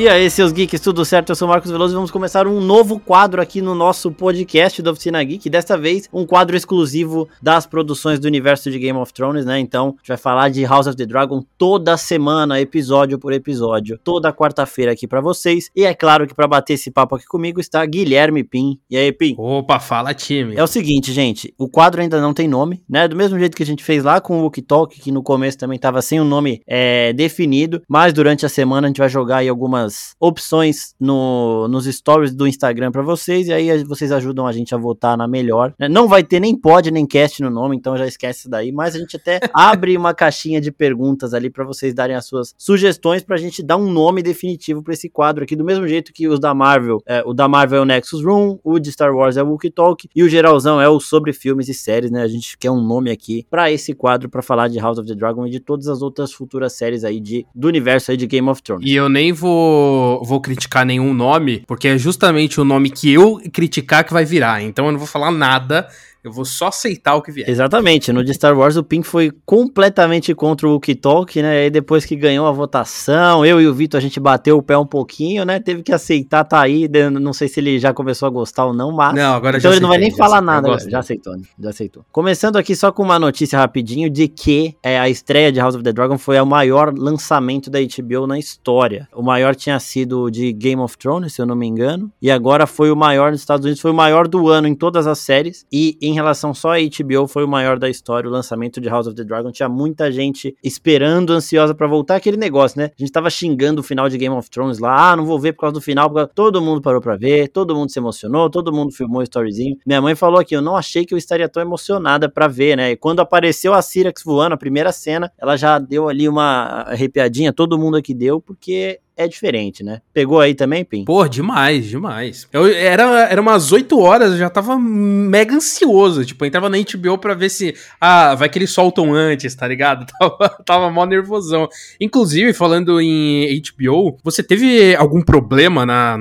E aí, seus geeks, tudo certo? Eu sou o Marcos Veloso e vamos começar um novo quadro aqui no nosso podcast da Oficina Geek. Desta vez, um quadro exclusivo das produções do universo de Game of Thrones, né? Então, a gente vai falar de House of the Dragon toda semana, episódio por episódio, toda quarta-feira aqui para vocês. E é claro que para bater esse papo aqui comigo está Guilherme Pim. E aí, Pim? Opa, fala time. É o seguinte, gente, o quadro ainda não tem nome, né? Do mesmo jeito que a gente fez lá com o Wookie Talk, que no começo também tava sem um nome é, definido, mas durante a semana a gente vai jogar aí algumas algumas opções no, nos stories do Instagram para vocês, e aí vocês ajudam a gente a votar na melhor. Né? Não vai ter nem pod nem cast no nome, então já esquece daí, mas a gente até abre uma caixinha de perguntas ali para vocês darem as suas sugestões pra gente dar um nome definitivo para esse quadro aqui, do mesmo jeito que os da Marvel, é, o da Marvel é o Nexus Room, o de Star Wars é o Wookie Talk e o geralzão é o sobre filmes e séries, né? A gente quer um nome aqui para esse quadro para falar de House of the Dragon e de todas as outras futuras séries aí de, do universo aí de Game of Thrones. E eu nem vou vou, criticar nenhum nome, porque é justamente o nome que eu criticar que vai virar. Então eu não vou falar nada eu vou só aceitar o que vier. Exatamente. No de Star Wars, o Pink foi completamente contra o Wookie Talk, né? E aí depois que ganhou a votação, eu e o Vitor, a gente bateu o pé um pouquinho, né? Teve que aceitar, tá aí. Não sei se ele já começou a gostar ou não, mas. Não, agora então já ele não vai nem falar nada. Já aceitou, né? Já aceitou. Começando aqui só com uma notícia rapidinho de que é, a estreia de House of the Dragon foi o maior lançamento da HBO na história. O maior tinha sido de Game of Thrones, se eu não me engano. E agora foi o maior nos Estados Unidos, foi o maior do ano em todas as séries. E em relação só a HBO foi o maior da história, o lançamento de House of the Dragon. Tinha muita gente esperando, ansiosa para voltar. Aquele negócio, né? A gente tava xingando o final de Game of Thrones lá. Ah, não vou ver por causa do final. Porque todo mundo parou pra ver, todo mundo se emocionou, todo mundo filmou o storyzinho. Minha mãe falou aqui, eu não achei que eu estaria tão emocionada para ver, né? E quando apareceu a Syrax voando, a primeira cena, ela já deu ali uma arrepiadinha, todo mundo aqui deu, porque é diferente, né? Pegou aí também, Pim? Pô, demais, demais. Eu, era, era umas 8 horas, eu já tava mega ansioso. Tipo, eu entrava na HBO pra ver se. Ah, vai que eles soltam antes, tá ligado? Tava, tava mó nervosão. Inclusive, falando em HBO, você teve algum problema na,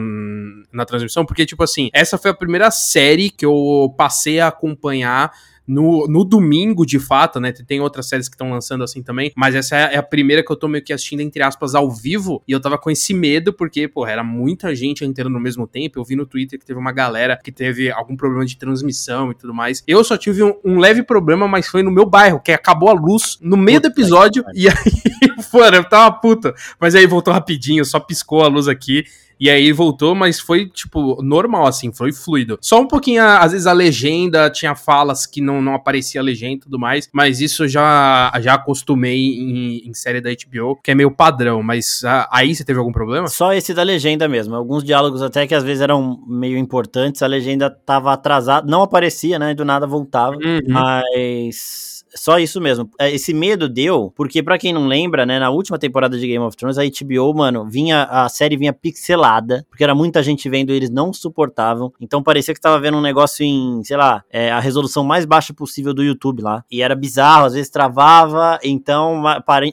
na transmissão? Porque, tipo assim, essa foi a primeira série que eu passei a acompanhar no, no domingo, de fato, né? Tem outras séries que estão lançando assim também, mas essa é a primeira que eu tô meio que assistindo, entre aspas, ao vivo, e eu tava com esse medo, porque, pô, era muita gente entrando no mesmo tempo. Eu vi no Twitter que teve uma galera que teve algum problema de transmissão e tudo mais. Eu só tive um, um leve problema, mas foi no meu bairro, que acabou a luz no meio Puta do episódio, e aí, mano, eu tava puta. Mas aí voltou rapidinho, só piscou a luz aqui. E aí voltou, mas foi, tipo, normal, assim, foi fluido. Só um pouquinho, às vezes, a legenda tinha falas que não, não aparecia a legenda e tudo mais, mas isso já, já acostumei em, em série da HBO, que é meio padrão, mas a, aí você teve algum problema? Só esse da legenda mesmo. Alguns diálogos até que às vezes eram meio importantes, a legenda tava atrasada, não aparecia, né? Do nada voltava, uhum. mas só isso mesmo. É, esse medo deu, porque para quem não lembra, né, na última temporada de Game of Thrones, a HBO, mano, vinha a série vinha pixelada, porque era muita gente vendo e eles não suportavam. Então parecia que tava vendo um negócio em, sei lá, é, a resolução mais baixa possível do YouTube lá. E era bizarro, às vezes travava. Então,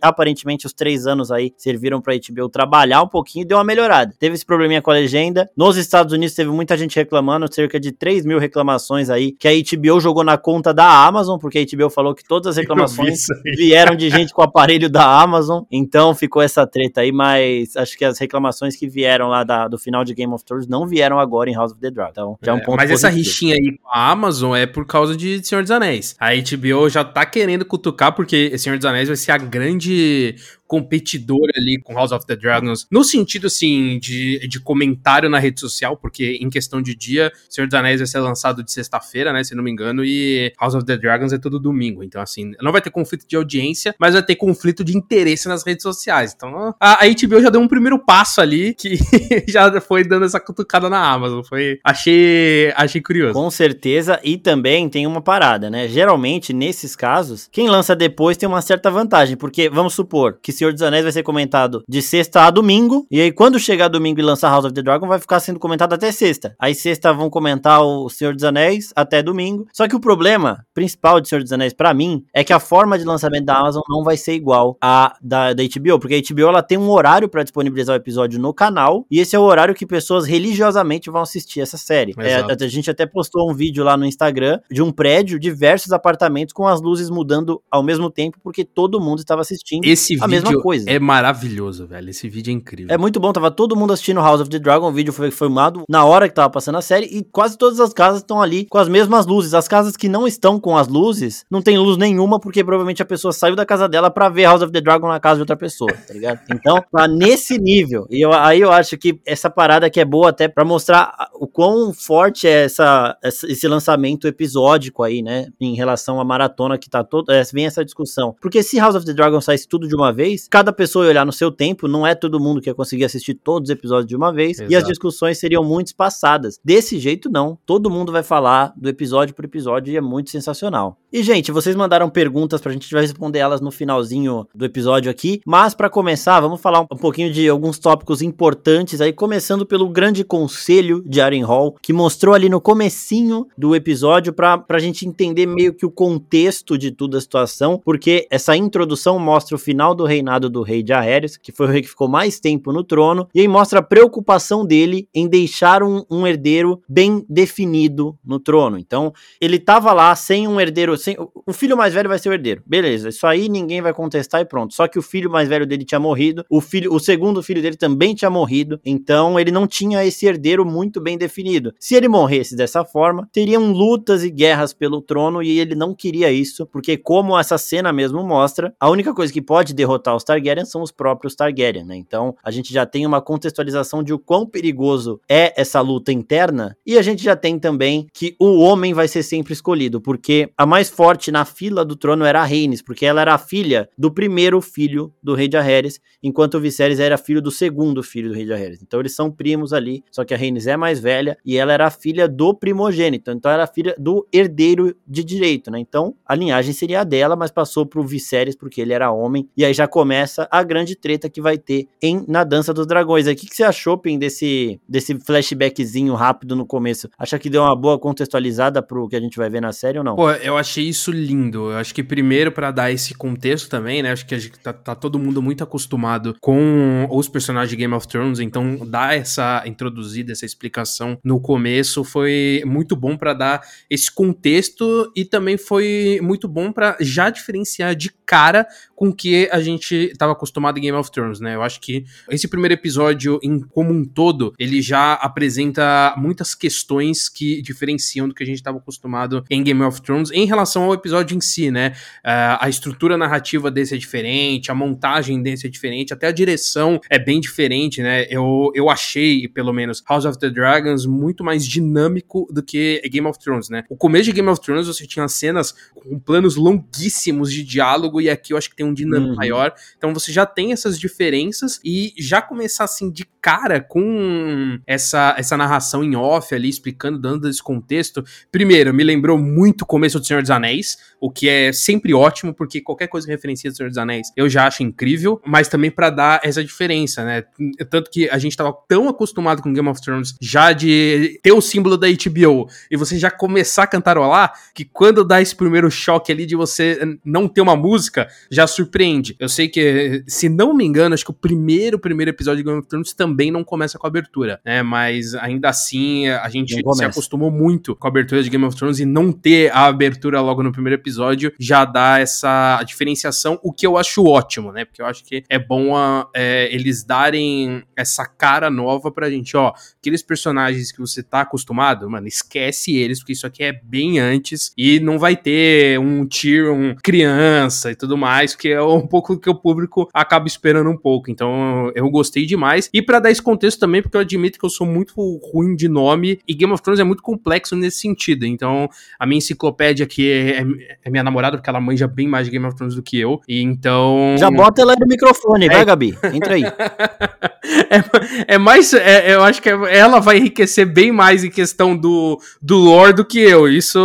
aparentemente, os três anos aí serviram pra HBO trabalhar um pouquinho e deu uma melhorada. Teve esse probleminha com a legenda. Nos Estados Unidos teve muita gente reclamando, cerca de 3 mil reclamações aí, que a HBO jogou na conta da Amazon, porque a HBO falou que todas as reclamações vieram de gente com o aparelho da Amazon, então ficou essa treta aí, mas acho que as reclamações que vieram lá da, do final de Game of Thrones não vieram agora em House of the Dragon, então já é um é, ponto Mas positivo. essa rixinha aí com a Amazon é por causa de Senhor dos Anéis. A HBO já tá querendo cutucar porque Senhor dos Anéis vai ser a grande competidor ali com House of the Dragons, no sentido, assim, de, de comentário na rede social, porque em questão de dia, Senhor dos Anéis vai ser lançado de sexta-feira, né, se não me engano, e House of the Dragons é todo domingo, então, assim, não vai ter conflito de audiência, mas vai ter conflito de interesse nas redes sociais, então a, a HBO já deu um primeiro passo ali, que já foi dando essa cutucada na Amazon, foi, achei, achei curioso. Com certeza, e também tem uma parada, né, geralmente, nesses casos, quem lança depois tem uma certa vantagem, porque, vamos supor, que Senhor dos Anéis vai ser comentado de sexta a domingo. E aí, quando chegar domingo e lançar House of the Dragon, vai ficar sendo comentado até sexta. Aí, sexta vão comentar o Senhor dos Anéis até domingo. Só que o problema principal de Senhor dos Anéis, para mim, é que a forma de lançamento da Amazon não vai ser igual a da, da HBO. Porque a HBO ela tem um horário para disponibilizar o episódio no canal. E esse é o horário que pessoas religiosamente vão assistir essa série. É, a gente até postou um vídeo lá no Instagram de um prédio, diversos apartamentos com as luzes mudando ao mesmo tempo, porque todo mundo estava assistindo esse vídeo mesma coisa. É maravilhoso, velho. Esse vídeo é incrível. É muito bom, tava todo mundo assistindo House of the Dragon, o vídeo foi filmado na hora que tava passando a série e quase todas as casas estão ali com as mesmas luzes. As casas que não estão com as luzes, não tem luz nenhuma porque provavelmente a pessoa saiu da casa dela para ver House of the Dragon na casa de outra pessoa, tá ligado? Então, tá nesse nível. E eu, aí eu acho que essa parada que é boa até para mostrar o quão forte é essa, esse lançamento episódico aí, né, em relação à maratona que tá todo, é, vem essa discussão. Porque se House of the Dragon saísse tudo de uma vez, cada pessoa ia olhar no seu tempo, não é todo mundo que ia conseguir assistir todos os episódios de uma vez, Exato. e as discussões seriam muito espaçadas. Desse jeito, não. Todo mundo vai falar do episódio por episódio e é muito sensacional. E, gente, vocês mandaram perguntas pra gente, vai responder elas no finalzinho do episódio aqui, mas para começar, vamos falar um, pouquinho de alguns tópicos importantes aí, começando pelo grande conselho de Aren Hall, que mostrou ali no comecinho do episódio pra, pra gente entender meio que o contexto de toda a situação, porque essa introdução mostra o final do reinado do rei de Aerys, que foi o rei que ficou mais tempo no trono, e aí mostra a preocupação dele em deixar um, um herdeiro bem definido no trono. Então, ele tava lá sem um herdeiro, sem o filho mais velho vai ser o herdeiro. Beleza, isso aí ninguém vai contestar e pronto. Só que o filho mais velho dele tinha morrido, o filho, o segundo filho dele também tinha morrido, então ele não tinha esse herdeiro muito bem definido. Se ele morresse dessa forma, teriam lutas e guerras pelo trono e ele não queria isso, porque como essa cena mesmo mostra, a única coisa que pode derrotar os Targaryen são os próprios Targaryen, né? Então, a gente já tem uma contextualização de o quão perigoso é essa luta interna e a gente já tem também que o homem vai ser sempre escolhido, porque a mais forte na fila do trono era a Rhaenys, porque ela era a filha do primeiro filho do rei de Aerys, enquanto o Viserys era filho do segundo filho do rei de Aerys. Então eles são primos ali, só que a Rhaenys é mais velha e ela era filha do primogênito, então era filha do herdeiro de direito, né? Então a linhagem seria a dela, mas passou pro Viserys porque ele era homem, e aí já começa a grande treta que vai ter em Na Dança dos Dragões. O que, que você achou, Pim, desse, desse flashbackzinho rápido no começo? Acha que deu uma boa contextualizada pro que a gente vai ver na série ou não? Pô, eu achei isso lindo. Eu acho que primeiro para dar esse contexto também, né? Acho que a gente tá, tá, todo mundo muito acostumado com os personagens de Game of Thrones, então dar essa introduzida, essa explicação no começo foi muito bom para dar esse contexto e também foi muito bom para já diferenciar de cara com que a gente estava acostumado em Game of Thrones, né? Eu acho que esse primeiro episódio, em como um todo, ele já apresenta muitas questões que diferenciam do que a gente estava acostumado em Game of Thrones em relação ao episódio em si, né? Uh, a estrutura narrativa desse é diferente, a montagem desse é diferente, até a direção é bem diferente, né? Eu, eu achei, pelo menos, House of the Dragons muito mais dinâmico do que Game of Thrones, né? O começo de Game of Thrones você tinha cenas com planos longuíssimos de diálogo e aqui eu acho que tem um dinâmico uhum. maior. Então você já tem essas diferenças e já começar assim de cara com essa, essa narração em off ali, explicando, dando esse contexto. Primeiro, me lembrou muito o começo do Senhor dos Anéis, o que é sempre ótimo, porque qualquer coisa que referencia do Senhor dos Anéis eu já acho incrível, mas também para dar essa diferença, né? Tanto que a gente tava tão acostumado com Game of Thrones já de ter o símbolo da HBO e você já começar a cantarolar, que quando dá esse primeiro choque ali de você não ter uma música, já surpreende. Eu sei que, se não me engano, acho que o primeiro, primeiro episódio de Game of Thrones também não começa com abertura, né? Mas ainda assim, a gente se acostumou muito com a abertura de Game of Thrones e não ter a abertura logo no primeiro episódio já dá essa diferenciação, o que eu acho ótimo, né? Porque eu acho que é bom a, é, eles darem essa cara nova pra gente, ó. Aqueles personagens que você tá acostumado, mano, esquece eles, porque isso aqui é bem antes e não vai ter um tier, um criança e tudo mais, que é um pouco que o público acaba esperando um pouco. Então eu gostei demais. E para dar esse contexto também, porque eu admito que eu sou muito ruim de nome e Game of Thrones é muito complexo nesse sentido. Então a minha enciclopédia aqui é, é minha namorada, porque ela manja bem mais de Game of Thrones do que eu. E então. Já bota ela no microfone, é... vai, Gabi? Entra aí. é, é, mais. É, eu acho que ela vai enriquecer bem mais em questão do, do lore do que eu. Isso,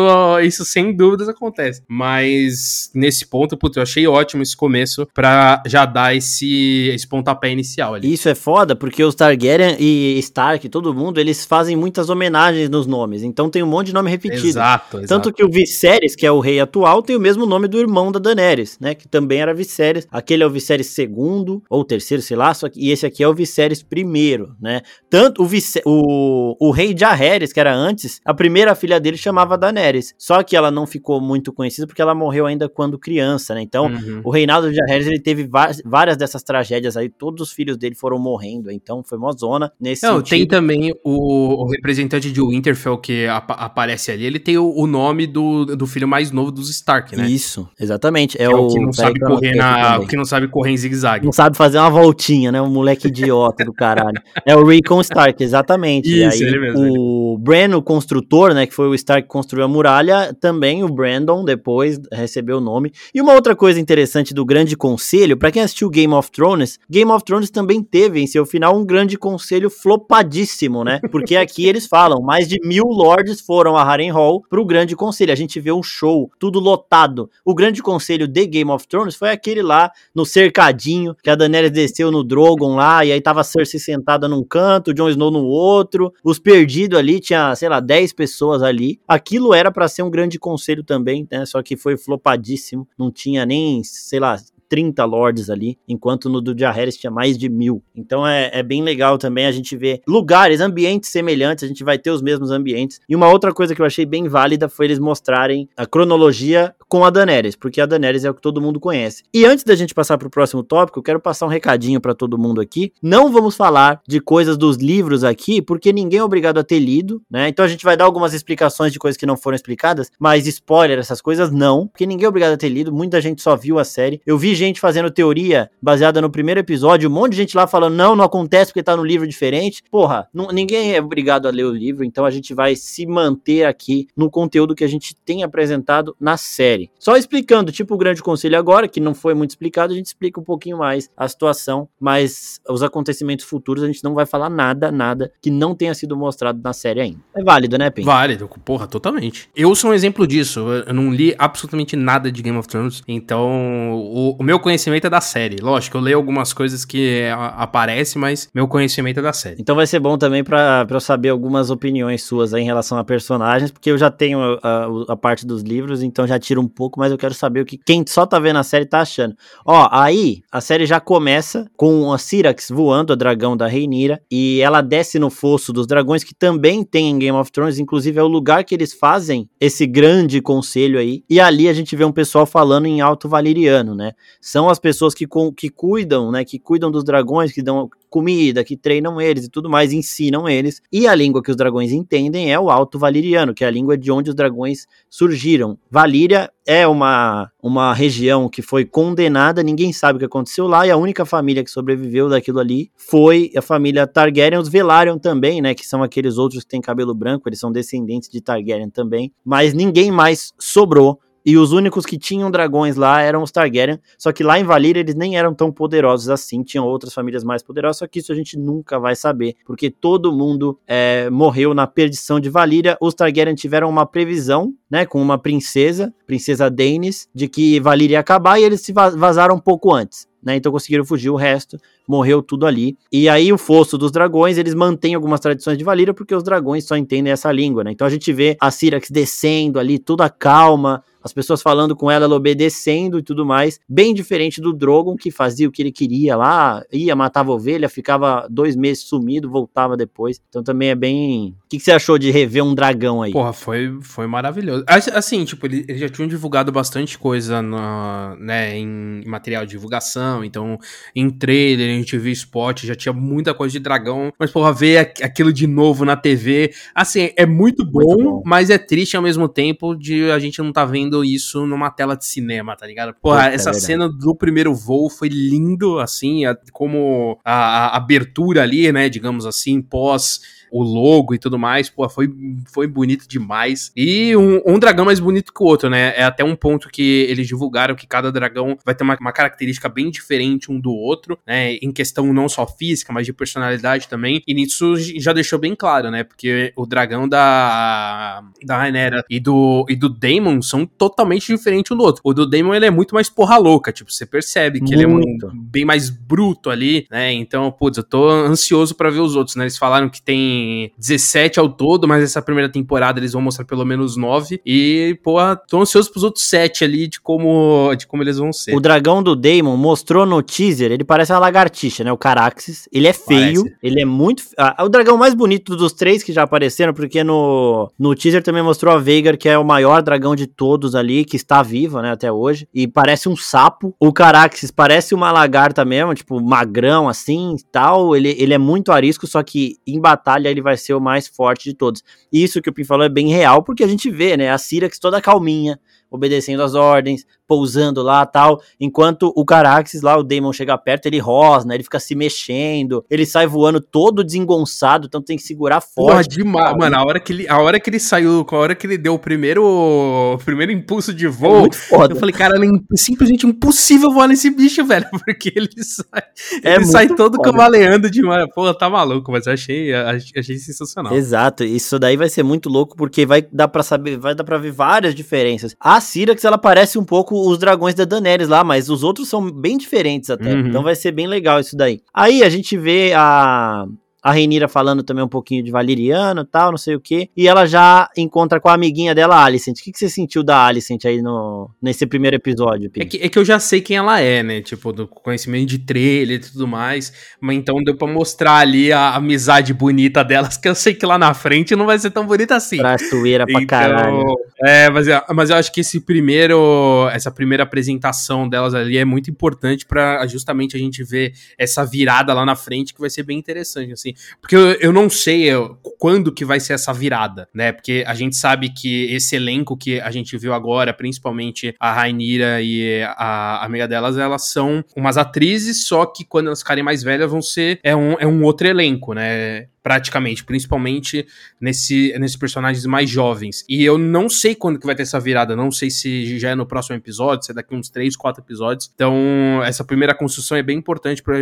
isso sem dúvidas acontece. Mas nesse ponto, puto, eu achei ótimo esse começo pra já dar esse, esse pontapé inicial ali. Isso é foda, porque os Targaryen e Stark, todo mundo, eles fazem muitas homenagens nos nomes. Então tem um monte de nome repetido. Exato, exato. Tanto que o Viserys, que é o rei atual, tem o mesmo nome do irmão da Daenerys, né? Que também era Viserys. Aquele é o Viserys segundo, ou terceiro, sei lá, só que, e esse aqui é o Viserys primeiro, né? Tanto o Viserys, o, o rei Jaehaerys, que era antes, a primeira filha dele chamava Daenerys. Só que ela não ficou muito conhecida porque ela morreu ainda quando criança, né? Então, uhum. o reinado de Jaehaerys, ele teve várias dessas tragédias aí, todos os filhos dele foram morrendo, então foi uma zona nesse Não, sentido. tem também o, o, representante de Winterfell que ap aparece ali, ele tem o, o, nome do, do filho mais novo dos Stark, né? Isso, exatamente. É, é o, que não sabe correr na, que não sabe correr em zigue-zague. Não sabe fazer uma voltinha, né? Um moleque idiota do caralho. É o Rickon Stark, exatamente. Isso, aí, ele mesmo. O Bran, o construtor, né, que foi o Stark que construiu a muralha, também o Brandon depois recebeu o nome. E uma outra coisa interessante do Grande Conselho, para quem assistiu Game of Thrones, Game of Thrones também teve em seu final um Grande Conselho flopadíssimo, né? Porque aqui eles falam, mais de mil lords foram a Harrenhal pro Grande Conselho. A gente vê um show, tudo lotado. O Grande Conselho de Game of Thrones foi aquele lá no cercadinho, que a Daenerys desceu no Drogon lá, e aí tava Cersei sentada num canto, Jon Snow no outro, os perdidos ali, tinha, sei lá, 10 pessoas ali. Aquilo era para ser um grande conselho também, né? Só que foi flopadíssimo, não tinha nem, sei lá, 30 lords ali, enquanto no do Jaehaerys tinha mais de mil. Então é, é bem legal também a gente ver lugares, ambientes semelhantes, a gente vai ter os mesmos ambientes. E uma outra coisa que eu achei bem válida foi eles mostrarem a cronologia com a Daenerys, porque a Daenerys é o que todo mundo conhece. E antes da gente passar para o próximo tópico, eu quero passar um recadinho para todo mundo aqui. Não vamos falar de coisas dos livros aqui, porque ninguém é obrigado a ter lido, né? Então a gente vai dar algumas explicações de coisas que não foram explicadas, mas spoiler, essas coisas não, porque ninguém é obrigado a ter lido, muita gente só viu a série. Eu vi gente fazendo teoria baseada no primeiro episódio, um monte de gente lá falando, não, não acontece porque tá no livro diferente. Porra, não, ninguém é obrigado a ler o livro, então a gente vai se manter aqui no conteúdo que a gente tem apresentado na série. Só explicando, tipo o Grande Conselho agora, que não foi muito explicado, a gente explica um pouquinho mais a situação, mas os acontecimentos futuros a gente não vai falar nada, nada que não tenha sido mostrado na série ainda. É válido, né, Pen? Válido, porra, totalmente. Eu sou um exemplo disso, eu não li absolutamente nada de Game of Thrones, então o, o meu conhecimento é da série. Lógico, eu leio algumas coisas que aparecem, mas meu conhecimento é da série. Então vai ser bom também para eu saber algumas opiniões suas aí em relação a personagens, porque eu já tenho a, a, a, parte dos livros, então já tiro um pouco, mas eu quero saber o que quem só tá vendo a série tá achando. Ó, aí a série já começa com a Syrax voando, a dragão da Reinira, e ela desce no fosso dos dragões, que também tem em Game of Thrones, inclusive é o lugar que eles fazem esse grande conselho aí. E ali a gente vê um pessoal falando em alto valeriano, né? São as pessoas que, que cuidam, né? Que cuidam dos dragões, que dão comida, que treinam eles e tudo mais, ensinam eles. E a língua que os dragões entendem é o Alto Valiriano, que é a língua de onde os dragões surgiram. Valíria é uma, uma região que foi condenada, ninguém sabe o que aconteceu lá, e a única família que sobreviveu daquilo ali foi a família Targaryen, os Velaryon também, né, que são aqueles outros que têm cabelo branco, eles são descendentes de Targaryen também, mas ninguém mais sobrou e os únicos que tinham dragões lá eram os Targaryen. Só que lá em Valyria eles nem eram tão poderosos assim. Tinham outras famílias mais poderosas. Só que isso a gente nunca vai saber. Porque todo mundo é, morreu na perdição de Valyria. Os Targaryen tiveram uma previsão, né? Com uma princesa, princesa Daenerys, de que Valyria ia acabar. E eles se vazaram um pouco antes. Né, então conseguiram fugir, o resto morreu tudo ali. E aí o fosso dos dragões, eles mantêm algumas tradições de Valíria porque os dragões só entendem essa língua, né? Então a gente vê a Syrax descendo ali, toda calma, as pessoas falando com ela, ela obedecendo e tudo mais, bem diferente do Drogon, que fazia o que ele queria lá, ia, matava ovelha, ficava dois meses sumido, voltava depois. Então também é bem. O que, que você achou de rever um dragão aí? Porra, foi, foi maravilhoso. Assim, tipo, eles ele já tinham divulgado bastante coisa no, né, em material de divulgação, então em trailer, a gente viu spot, já tinha muita coisa de dragão, mas porra, ver aquilo de novo na TV, assim, é muito bom, muito bom. mas é triste ao mesmo tempo de a gente não tá vendo vendo isso numa tela de cinema, tá ligado? Porra, Puta, essa é cena do primeiro voo foi lindo, assim, como a, a abertura ali, né, digamos assim, pós o logo e tudo mais, pô, foi, foi bonito demais. E um, um, dragão mais bonito que o outro, né? É até um ponto que eles divulgaram que cada dragão vai ter uma, uma característica bem diferente um do outro, né? Em questão não só física, mas de personalidade também. E nisso já deixou bem claro, né? Porque o dragão da, da Rainera e do, e do Daemon são totalmente diferentes um do outro. O do Daemon, ele é muito mais porra louca, tipo, você percebe que muito. ele é um, bem mais bruto ali, né? Então, putz, eu tô ansioso para ver os outros, né? Eles falaram que tem tem 17 ao todo, mas essa primeira temporada eles vão mostrar pelo menos 9. E, pô, tô ansioso pros outros 7 ali de como, de como eles vão ser. O dragão do Daemon mostrou no teaser, ele parece uma lagartixa, né? O Caraxes. Ele é feio, parece. ele é muito. Ah, o dragão mais bonito dos três que já apareceram, porque no, no teaser também mostrou a Veigar, que é o maior dragão de todos ali, que está viva, né, até hoje. E parece um sapo. O Caraxes parece uma lagarta mesmo, tipo, magrão assim tal. Ele, ele é muito arisco, só que em batalha ele vai ser o mais forte de todos. Isso que o Pim falou é bem real, porque a gente vê, né, a Syrax toda calminha, obedecendo as ordens, pousando lá tal, enquanto o Caraxes lá, o Daemon chega perto, ele rosna, ele fica se mexendo, ele sai voando todo desengonçado, então tem que segurar forte. Porra, demais, mano, a hora que ele, a hora que ele saiu, a hora que ele deu o primeiro, o primeiro impulso de voo, é eu falei, cara, é simplesmente impossível voar nesse bicho, velho, porque ele sai, é ele sai todo foda. cavaleando demais, pô, tá maluco, mas eu achei, achei sensacional. Exato, isso daí vai ser muito louco, porque vai dar para saber, vai dar para ver várias diferenças. A Syrax, ela parece um pouco os dragões da Daenerys lá, mas os outros são bem diferentes até. Uhum. Então vai ser bem legal isso daí. Aí a gente vê a a Reinira falando também um pouquinho de valeriano tal, não sei o que. E ela já encontra com a amiguinha dela, Alicent. O que, que você sentiu da Alicent aí no, nesse primeiro episódio, é que, é que, eu já sei quem ela é, né? Tipo, do conhecimento de trailer e tudo mais. Mas então deu pra mostrar ali a amizade bonita delas, que eu sei que lá na frente não vai ser tão bonita assim. Traçoeira pra então, caralho. É, mas, mas eu acho que esse primeiro, essa primeira apresentação delas ali é muito importante para justamente a gente ver essa virada lá na frente, que vai ser bem interessante, assim. Porque eu, eu não sei quando que vai ser essa virada, né? Porque a gente sabe que esse elenco que a gente viu agora, principalmente a Rainira e a amiga delas, elas são umas atrizes, só que quando elas ficarem mais velhas vão ser é um, é um outro elenco, né? Praticamente, principalmente nesse, nesses personagens mais jovens. E eu não sei quando que vai ter essa virada, não sei se já é no próximo episódio, se é daqui uns 3, 4 episódios. Então, essa primeira construção é bem importante pra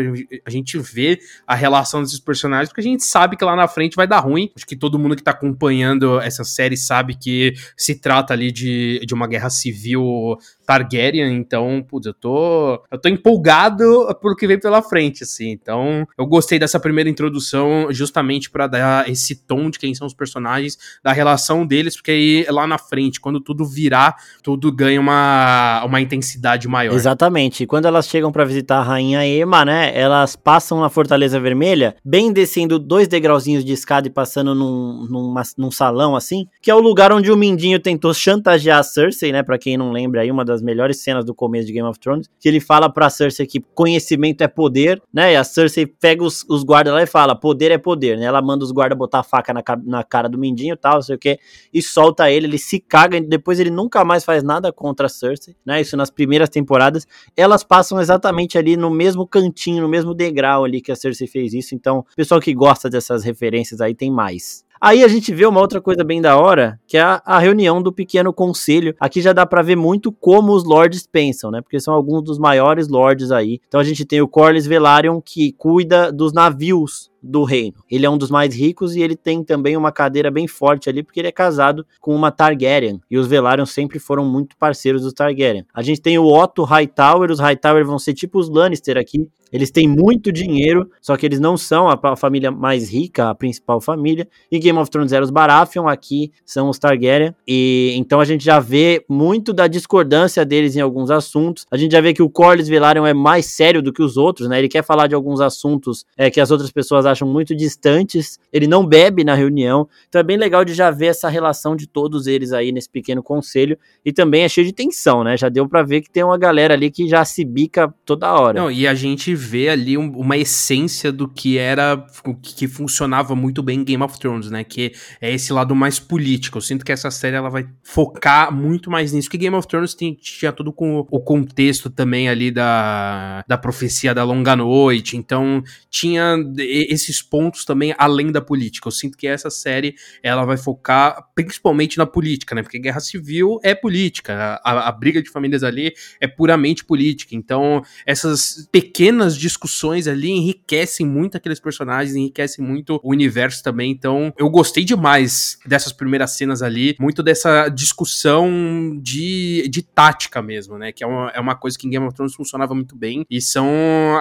a gente ver a relação desses personagens, porque a gente sabe que lá na frente vai dar ruim. Acho que todo mundo que tá acompanhando essa série sabe que se trata ali de, de uma guerra civil Targaryen, então, putz, eu tô, eu tô empolgado pelo que vem pela frente, assim. Então, eu gostei dessa primeira introdução justamente para dar esse tom de quem são os personagens, da relação deles, porque aí lá na frente, quando tudo virar, tudo ganha uma, uma intensidade maior. Exatamente. Quando elas chegam para visitar a rainha Ema, né, elas passam na Fortaleza Vermelha, bem descendo dois degrauzinhos de escada e passando num, num salão assim, que é o lugar onde o Mindinho tentou chantagear a Cersei, né, para quem não lembra aí, uma das das melhores cenas do começo de Game of Thrones, que ele fala pra Cersei que conhecimento é poder, né? E a Cersei pega os, os guardas lá e fala, poder é poder, né? Ela manda os guardas botar a faca na, na cara do Mindinho e tal, não sei o que, e solta ele, ele se caga, e depois ele nunca mais faz nada contra a Cersei, né? Isso nas primeiras temporadas. Elas passam exatamente ali no mesmo cantinho, no mesmo degrau ali que a Cersei fez isso, então, pessoal que gosta dessas referências aí tem mais. Aí a gente vê uma outra coisa bem da hora, que é a, a reunião do pequeno conselho. Aqui já dá para ver muito como os lords pensam, né? Porque são alguns dos maiores lords aí. Então a gente tem o Corlys Velaryon que cuida dos navios do reino. Ele é um dos mais ricos e ele tem também uma cadeira bem forte ali, porque ele é casado com uma Targaryen. E os Velaryon sempre foram muito parceiros dos Targaryen. A gente tem o Otto Hightower, os Hightower vão ser tipo os Lannister aqui. Eles têm muito dinheiro, só que eles não são a, família mais rica, a principal família. E Game of Thrones eram os Baratheon, aqui são os Targaryen. E então a gente já vê muito da discordância deles em alguns assuntos. A gente já vê que o Corlys Velaryon é mais sério do que os outros, né? Ele quer falar de alguns assuntos é, que as outras pessoas acham muito distantes, ele não bebe na reunião, então é bem legal de já ver essa relação de todos eles aí nesse pequeno conselho, e também é cheio de tensão, né? Já deu para ver que tem uma galera ali que já se bica toda hora. Não, e a gente vê ali um, uma essência do que era, o que funcionava muito bem em Game of Thrones, né? Que é esse lado mais político. Eu sinto que essa série ela vai focar muito mais nisso, que Game of Thrones tinha, tinha tudo com o contexto também ali da, da profecia da longa noite, então tinha esse esses pontos também além da política. Eu sinto que essa série ela vai focar principalmente na política, né? Porque guerra civil é política, a, a briga de famílias ali é puramente política. Então, essas pequenas discussões ali enriquecem muito aqueles personagens, enriquecem muito o universo também. Então, eu gostei demais dessas primeiras cenas ali, muito dessa discussão de, de tática mesmo, né? Que é uma, é uma coisa que em Game of Thrones funcionava muito bem. E são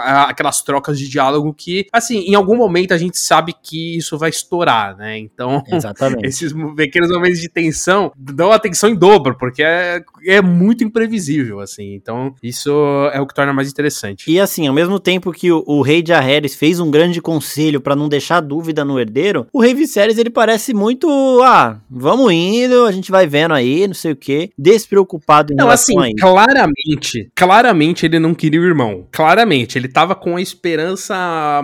a, aquelas trocas de diálogo que, assim, em algum momento momento a gente sabe que isso vai estourar, né? Então, Exatamente. esses pequenos momentos de tensão dão atenção em dobro, porque é, é muito imprevisível, assim. Então, isso é o que torna mais interessante. E assim, ao mesmo tempo que o, o rei de Aerys fez um grande conselho para não deixar dúvida no herdeiro, o rei Viserys ele parece muito, ah, vamos indo, a gente vai vendo aí, não sei o que, despreocupado em não, relação assim, claramente, claramente ele não queria o irmão. Claramente, ele tava com a esperança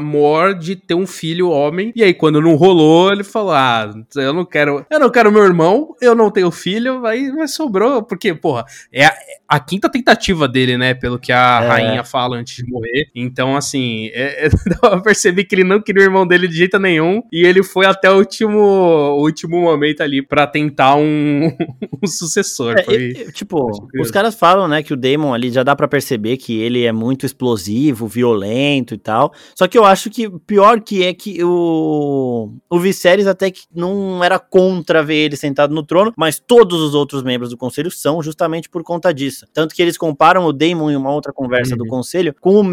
maior de ter um filho homem, e aí quando não rolou, ele falou: "Ah, eu não quero, eu não quero meu irmão, eu não tenho filho, aí mas sobrou, porque, porra, é a, a quinta tentativa dele, né, pelo que a é. rainha fala antes de morrer. Então, assim, é, é, eu percebi que ele não queria o irmão dele de jeito nenhum, e ele foi até o último, o último momento ali para tentar um, um sucessor. É, foi, tipo, os caras falam, né, que o Damon ali já dá para perceber que ele é muito explosivo, violento e tal. Só que eu acho que pior que é que o, o Viserys até que não era contra ver ele sentado no trono, mas todos os outros membros do conselho são justamente por conta disso. Tanto que eles comparam o Damon em uma outra conversa uhum. do conselho com o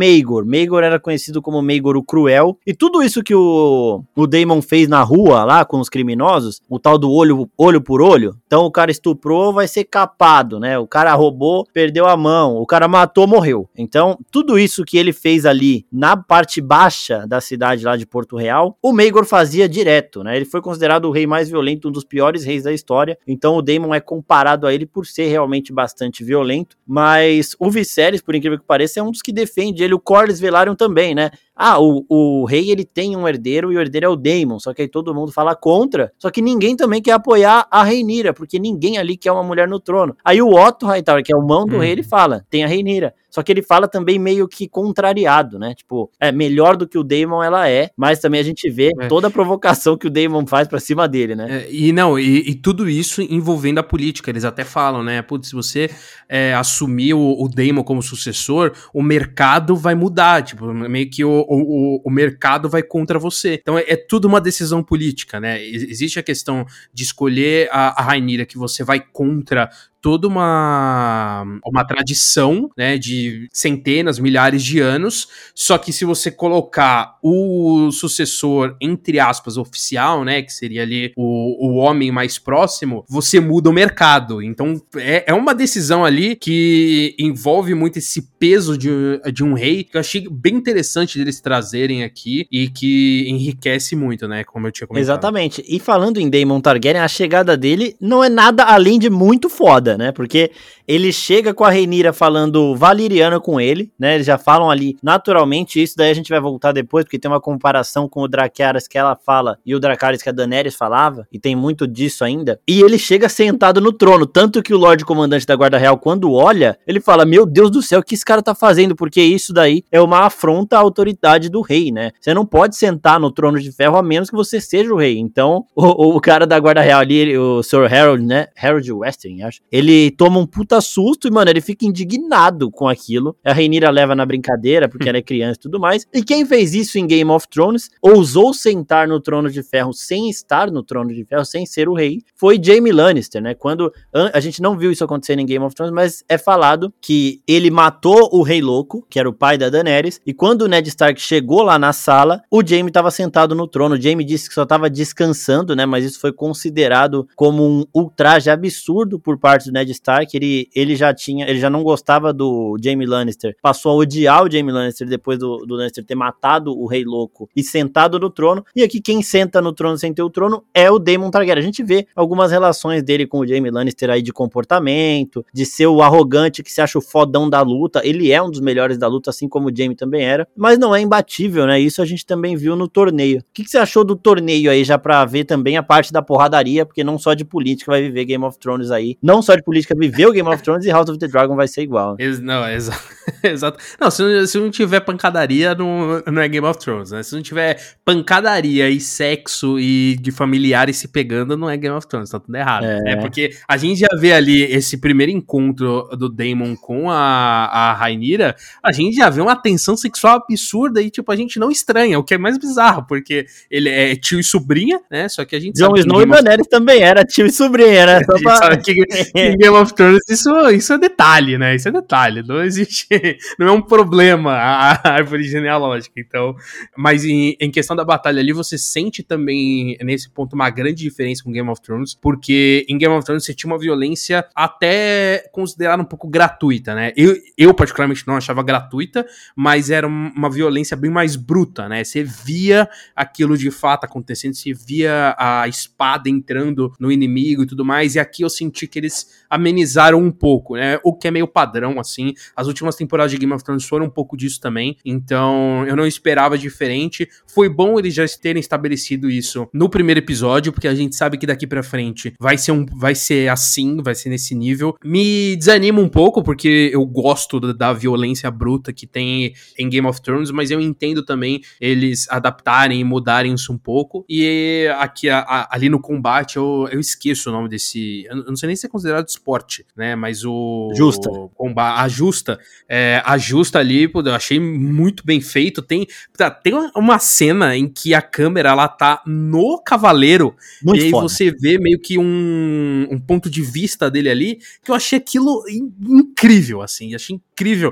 Maegor era conhecido como Maegor o Cruel, e tudo isso que o, o Damon fez na rua lá com os criminosos, o tal do olho, olho por olho, então o cara estuprou, vai ser capado, né? O cara roubou, perdeu a mão, o cara matou, morreu. Então, tudo isso que ele fez ali na parte baixa da cidade lá de Porto Real, o Maegor fazia direto, né? Ele foi considerado o rei mais violento, um dos piores reis da história. Então o Daemon é comparado a ele por ser realmente bastante violento, mas o Viserys, por incrível que pareça, é um dos que defende ele, o Corlys Velaryon também, né? Ah, o, o rei ele tem um herdeiro e o herdeiro é o Daemon, só que aí todo mundo fala contra, só que ninguém também quer apoiar a Reinira, porque ninguém ali quer uma mulher no trono. Aí o Otto Hightower, que é o mão do rei, ele fala, tem a Reinira. Só que ele fala também meio que contrariado, né? Tipo, é melhor do que o Damon ela é, mas também a gente vê é. toda a provocação que o Damon faz para cima dele, né? É, e não, e, e, tudo isso envolvendo a política. Eles até falam, né? Putz, se você é, assumir o, o Damon como sucessor, o mercado vai mudar. Tipo, meio que o, o, o mercado vai contra você. Então é, é, tudo uma decisão política, né? Existe a questão de escolher a, a que você vai contra toda uma, uma tradição, né, de centenas, milhares de anos, só que se você colocar o sucessor, entre aspas, oficial, né, que seria ali o, o homem mais próximo, você muda o mercado. Então, é, é uma decisão ali que envolve muito esse peso de, de um rei, que eu achei bem interessante deles trazerem aqui e que enriquece muito, né, como eu tinha comentado. Exatamente. E falando em Daemon Targaryen, a chegada dele não é nada além de muito foda né? Porque ele chega com a Reinira falando valiriana com ele, né? Eles já falam ali naturalmente, isso daí a gente vai voltar depois, porque tem uma comparação com o Dracarys que ela fala e o Dracarys que a Daenerys falava, e tem muito disso ainda. E ele chega sentado no trono, tanto que o Lorde Comandante da Guarda Real, quando olha, ele fala: Meu Deus do céu, o que esse cara tá fazendo? Porque isso daí é uma afronta à autoridade do rei, né? Você não pode sentar no trono de ferro a menos que você seja o rei. Então, o, o cara da Guarda Real ali, o Sir Harold, né? Harold Western, acho. Ele toma um puta susto e, mano, ele fica indignado com aquilo. A Reinira leva na brincadeira, porque ela é criança e tudo mais. E quem fez isso em Game of Thrones, ousou sentar no trono de ferro sem estar no trono de ferro, sem ser o rei, foi Jaime Lannister, né? Quando a gente não viu isso acontecendo em Game of Thrones, mas é falado que ele matou o Rei Louco, que era o pai da Daenerys, e quando o Ned Stark chegou lá na sala, o Jaime estava sentado no trono. O Jaime disse que só estava descansando, né? Mas isso foi considerado como um ultraje absurdo por parte do Ned Stark. Ele, ele já tinha, ele já não gostava do Jaime Lannister, passou a odiar o Jaime Lannister depois do, do Lannister ter matado o Rei Louco e sentado no trono. E aqui quem senta no trono sem ter o trono é o Daemon Targaryen. A gente vê algumas relações dele com o Jaime Lannister aí de comportamento, de ser o arrogante que se acha o fodão da luta. Ele é um dos melhores da luta, assim como o Jaime também era, mas não é imbatível, né? Isso a gente também viu no torneio. O que, que você achou do torneio aí, já pra ver também a parte da porradaria, porque não só de política vai viver Game of Thrones aí, não só de política viver o Game of Thrones e House of the Dragon vai ser igual. Não, exa exato. Não, se, se não tiver pancadaria, não, não é Game of Thrones, né? Se não tiver pancadaria e sexo e de familiares se pegando, não é Game of Thrones, tá tudo errado. É, é porque a gente já vê ali esse primeiro encontro do Daemon com a, a Rainira, a gente já vê uma tensão sexual absurda e, tipo, a gente não estranha, o que é mais bizarro, porque ele é tio e sobrinha, né? Só que a gente Jon Snow e Daenerys também era tio e sobrinha, né? Só pra... que Game of Thrones isso, isso é detalhe, né? Isso é detalhe. Não existe. Não é um problema a árvore genealógica. Então. Mas em, em questão da batalha ali, você sente também, nesse ponto, uma grande diferença com Game of Thrones. Porque em Game of Thrones você tinha uma violência até considerada um pouco gratuita, né? Eu, eu particularmente, não achava gratuita, mas era uma violência bem mais bruta, né? Você via aquilo de fato acontecendo, você via a espada entrando no inimigo e tudo mais. E aqui eu senti que eles amenizaram um pouco, né? O que é meio padrão, assim. As últimas temporadas de Game of Thrones foram um pouco disso também. Então, eu não esperava diferente. Foi bom eles já terem estabelecido isso no primeiro episódio, porque a gente sabe que daqui para frente vai ser um vai ser assim, vai ser nesse nível. Me desanima um pouco porque eu gosto da, da violência bruta que tem em Game of Thrones, mas eu entendo também eles adaptarem e mudarem isso um pouco. E aqui a, a, ali no combate eu, eu esqueço o nome desse, eu não sei nem se é considerado esporte, né? Mas o. Justa. a justa. É, a justa ali, pô, eu achei muito bem feito. Tem, tá, tem uma cena em que a câmera ela tá no cavaleiro. Muito e aí foda. você vê meio que um, um ponto de vista dele ali, que eu achei aquilo incrível, assim. Achei incrível.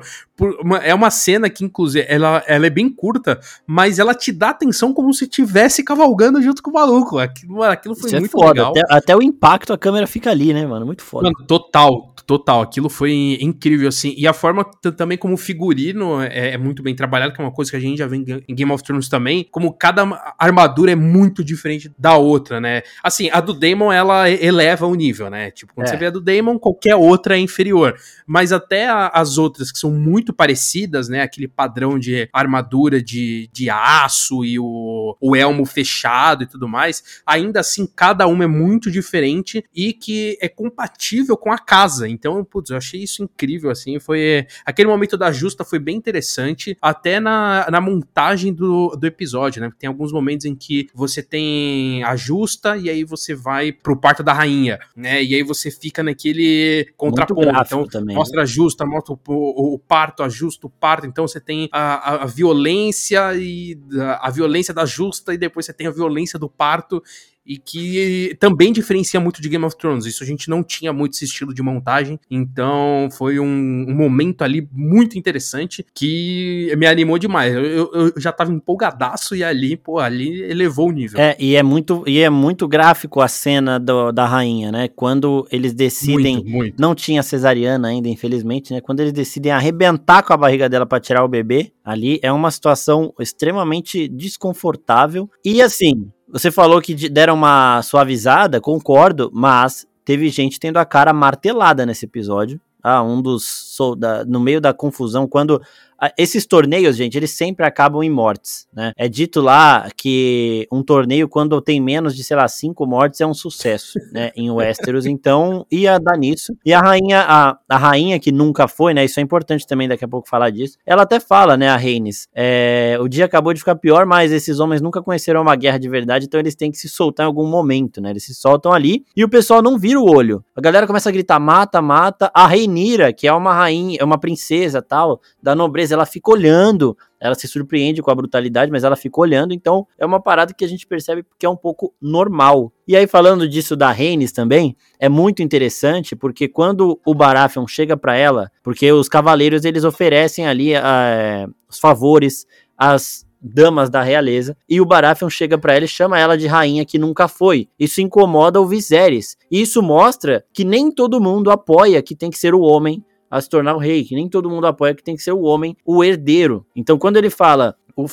Uma, é uma cena que, inclusive, ela, ela é bem curta, mas ela te dá atenção como se estivesse cavalgando junto com o maluco. Aquilo, aquilo foi Isso é muito é legal. Até, até, o impacto a câmera fica ali, né, mano? Muito foda. Mano, total, total. Aquilo foi incrível, assim. E a forma também como figurino é, é, muito bem trabalhado, que é uma coisa que a gente já vê em Game of Thrones também. Como cada armadura é muito diferente da outra, né? Assim, a do Daemon, ela eleva o nível, né? Tipo, quando é. você vê a do Daemon, qualquer outra é inferior. Mas até a, as outras que são muito parecidas, né? Aquele padrão de armadura de, de aço e o, o elmo fechado e tudo mais. Ainda assim, cada uma é muito diferente e que é compatível com a casa. Então, putz, eu achei isso incrível, assim. Foi. Aquele momento da justa foi bem interessante, até na, na montagem do, do episódio, né? Tem alguns momentos em que você tem a justa e aí você vai pro parto da rainha, né? E aí você fica naquele contraponto. Então, também, mostra né? a justa, mostra o, o, o, parto, ajusta o parto. Então, você tem a, a, a violência e a, a violência da justa e depois você tem a violência do parto e que também diferencia muito de Game of Thrones. Isso a gente não tinha muito esse estilo de montagem, então foi um, um momento ali muito interessante que me animou demais. Eu, eu, já tava empolgadaço e ali, pô, ali elevou o nível. É, e é muito, e é muito gráfico a cena do, da rainha, né? Quando eles decidem, muito, muito. não tinha cesariana ainda, infelizmente, né? Quando eles decidem arrebentar com a barriga dela para tirar o bebê, ali é uma situação extremamente desconfortável. E assim, você falou que deram uma suavizada, concordo, mas teve gente tendo a cara martelada nesse episódio. Ah, um dos. No meio da confusão, quando esses torneios, gente, eles sempre acabam em mortes, né? É dito lá que um torneio, quando tem menos de, sei lá, cinco mortes, é um sucesso, né? Em Westeros, então ia dar nisso. E a rainha, a, a rainha que nunca foi, né? Isso é importante também daqui a pouco falar disso. Ela até fala, né, a Rhaenys, é, o dia acabou de ficar pior, mas esses homens nunca conheceram uma guerra de verdade, então eles têm que se soltar em algum momento, né? Eles se soltam ali e o pessoal não vira o olho. A galera começa a gritar, mata, mata. A Reinira, que é uma rainha, é uma princesa tal, da nobreza ela fica olhando, ela se surpreende com a brutalidade, mas ela fica olhando, então é uma parada que a gente percebe que é um pouco normal. E aí, falando disso da Rhaenys também, é muito interessante, porque quando o Baratheon chega para ela, porque os cavaleiros eles oferecem ali uh, os favores às damas da realeza, e o Baratheon chega para ela e chama ela de rainha que nunca foi. Isso incomoda o Viserys. E isso mostra que nem todo mundo apoia que tem que ser o homem a se tornar o rei, que nem todo mundo apoia que tem que ser o homem, o herdeiro. Então, quando ele fala o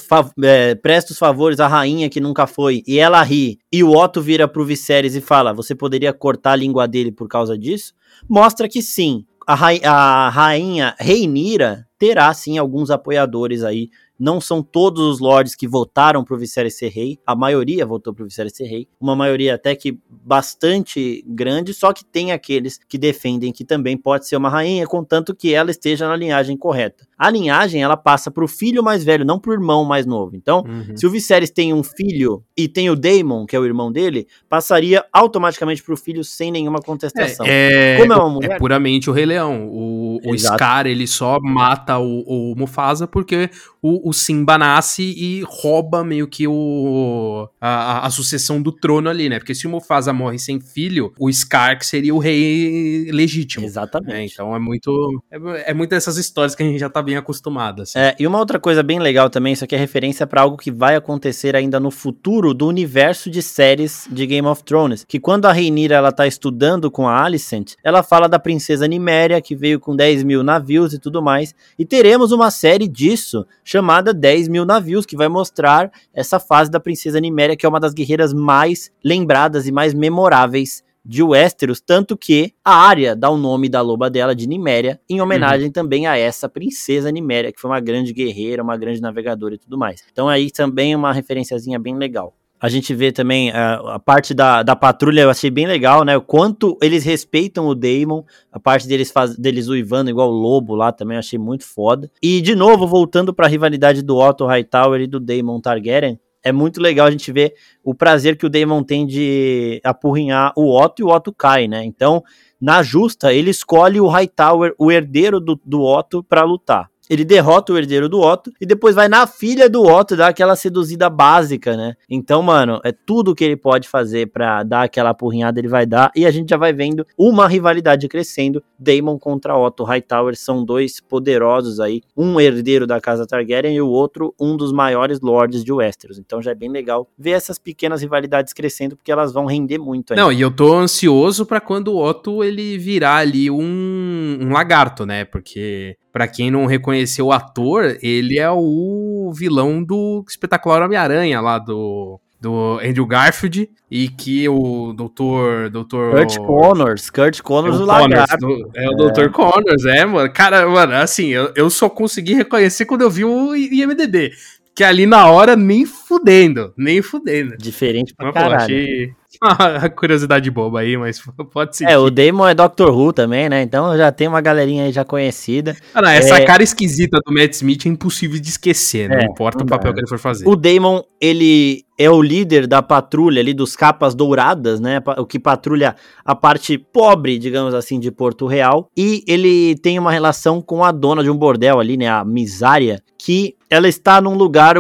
é, presta os favores à rainha que nunca foi, e ela ri, e o Otto vira pro Viserys e fala: Você poderia cortar a língua dele por causa disso? Mostra que sim, a, ra a rainha Reinira terá sim alguns apoiadores aí não são todos os lords que votaram pro Viserys ser rei, a maioria votou pro Viserys ser rei, uma maioria até que bastante grande, só que tem aqueles que defendem que também pode ser uma rainha, contanto que ela esteja na linhagem correta. A linhagem, ela passa pro filho mais velho, não pro irmão mais novo. Então, uhum. se o Viserys tem um filho e tem o Daemon, que é o irmão dele, passaria automaticamente pro filho sem nenhuma contestação. É, é, Como é uma mulher... É puramente o Rei Leão. O, o Scar, ele só mata o, o Mufasa porque o, o Simba nasce e rouba meio que o a, a, sucessão do trono ali, né? Porque se o Mufasa morre sem filho, o Scar seria o rei legítimo. Exatamente. Né? Então é muito é, é muito dessas histórias que a gente já tá bem acostumado. Assim. É, e uma outra coisa bem legal também, isso aqui é referência para algo que vai acontecer ainda no futuro do universo de séries de Game of Thrones, que quando a Rhaenyra ela tá estudando com a Alicent, ela fala da princesa Niméria que veio com 10 mil navios e tudo mais, e teremos uma série disso chamada 10 mil navios que vai mostrar essa fase da princesa Niméria que é uma das guerreiras mais lembradas e mais memoráveis de Westeros, tanto que a área dá o nome da loba dela de Niméria, em homenagem uhum. também a essa princesa Niméria, que foi uma grande guerreira, uma grande navegadora e tudo mais. Então aí também uma referenciazinha bem legal. A gente vê também a, a, parte da, da patrulha, eu achei bem legal, né? O quanto eles respeitam o Daemon, a parte deles, faz, deles uivando igual o lobo lá também, eu achei muito foda. E, de novo, voltando para a rivalidade do Otto Hightower e do Daemon Targaryen, é muito legal a gente ver o prazer que o Daemon tem de apurrinhar o Otto e o Otto cai, né? Então, na justa, ele escolhe o Hightower, o herdeiro do, do Otto, para lutar ele derrota o herdeiro do Otto e depois vai na filha do Otto dar aquela seduzida básica, né? Então, mano, é tudo que ele pode fazer para dar aquela porrinhada, ele vai dar. E a gente já vai vendo uma rivalidade crescendo. Daemon contra Otto Hightower são dois poderosos aí, um herdeiro da casa Targaryen e o outro um dos maiores lords de Westeros. Então já é bem legal ver essas pequenas rivalidades crescendo porque elas vão render muito. Não, e eu tô ansioso para quando o Otto ele virar ali um, um lagarto, né? Porque para quem não reconheceu o ator, ele é o vilão do espetacular Homem-Aranha lá do do Andrew Garfield e que o doutor doutor Kurt Connors, Kurt Connors é o, o Lagarto. Do, é, é, o Dr. Connors, é, mano. Cara, mano, assim, eu, eu só consegui reconhecer quando eu vi o IMDb. Que ali na hora, nem fudendo, nem fudendo. Diferente pra Mas, caralho. Pô, achei, uma curiosidade boba aí, mas pode ser. É, o Damon é Doctor Who também, né? Então já tem uma galerinha aí já conhecida. Ah, não, essa é... cara esquisita do Matt Smith é impossível de esquecer, não é, importa não o papel que ele for fazer. O Damon, ele é o líder da patrulha ali dos capas douradas, né? O que patrulha a parte pobre, digamos assim, de Porto Real. E ele tem uma relação com a dona de um bordel ali, né? A Misária, que ela está num lugar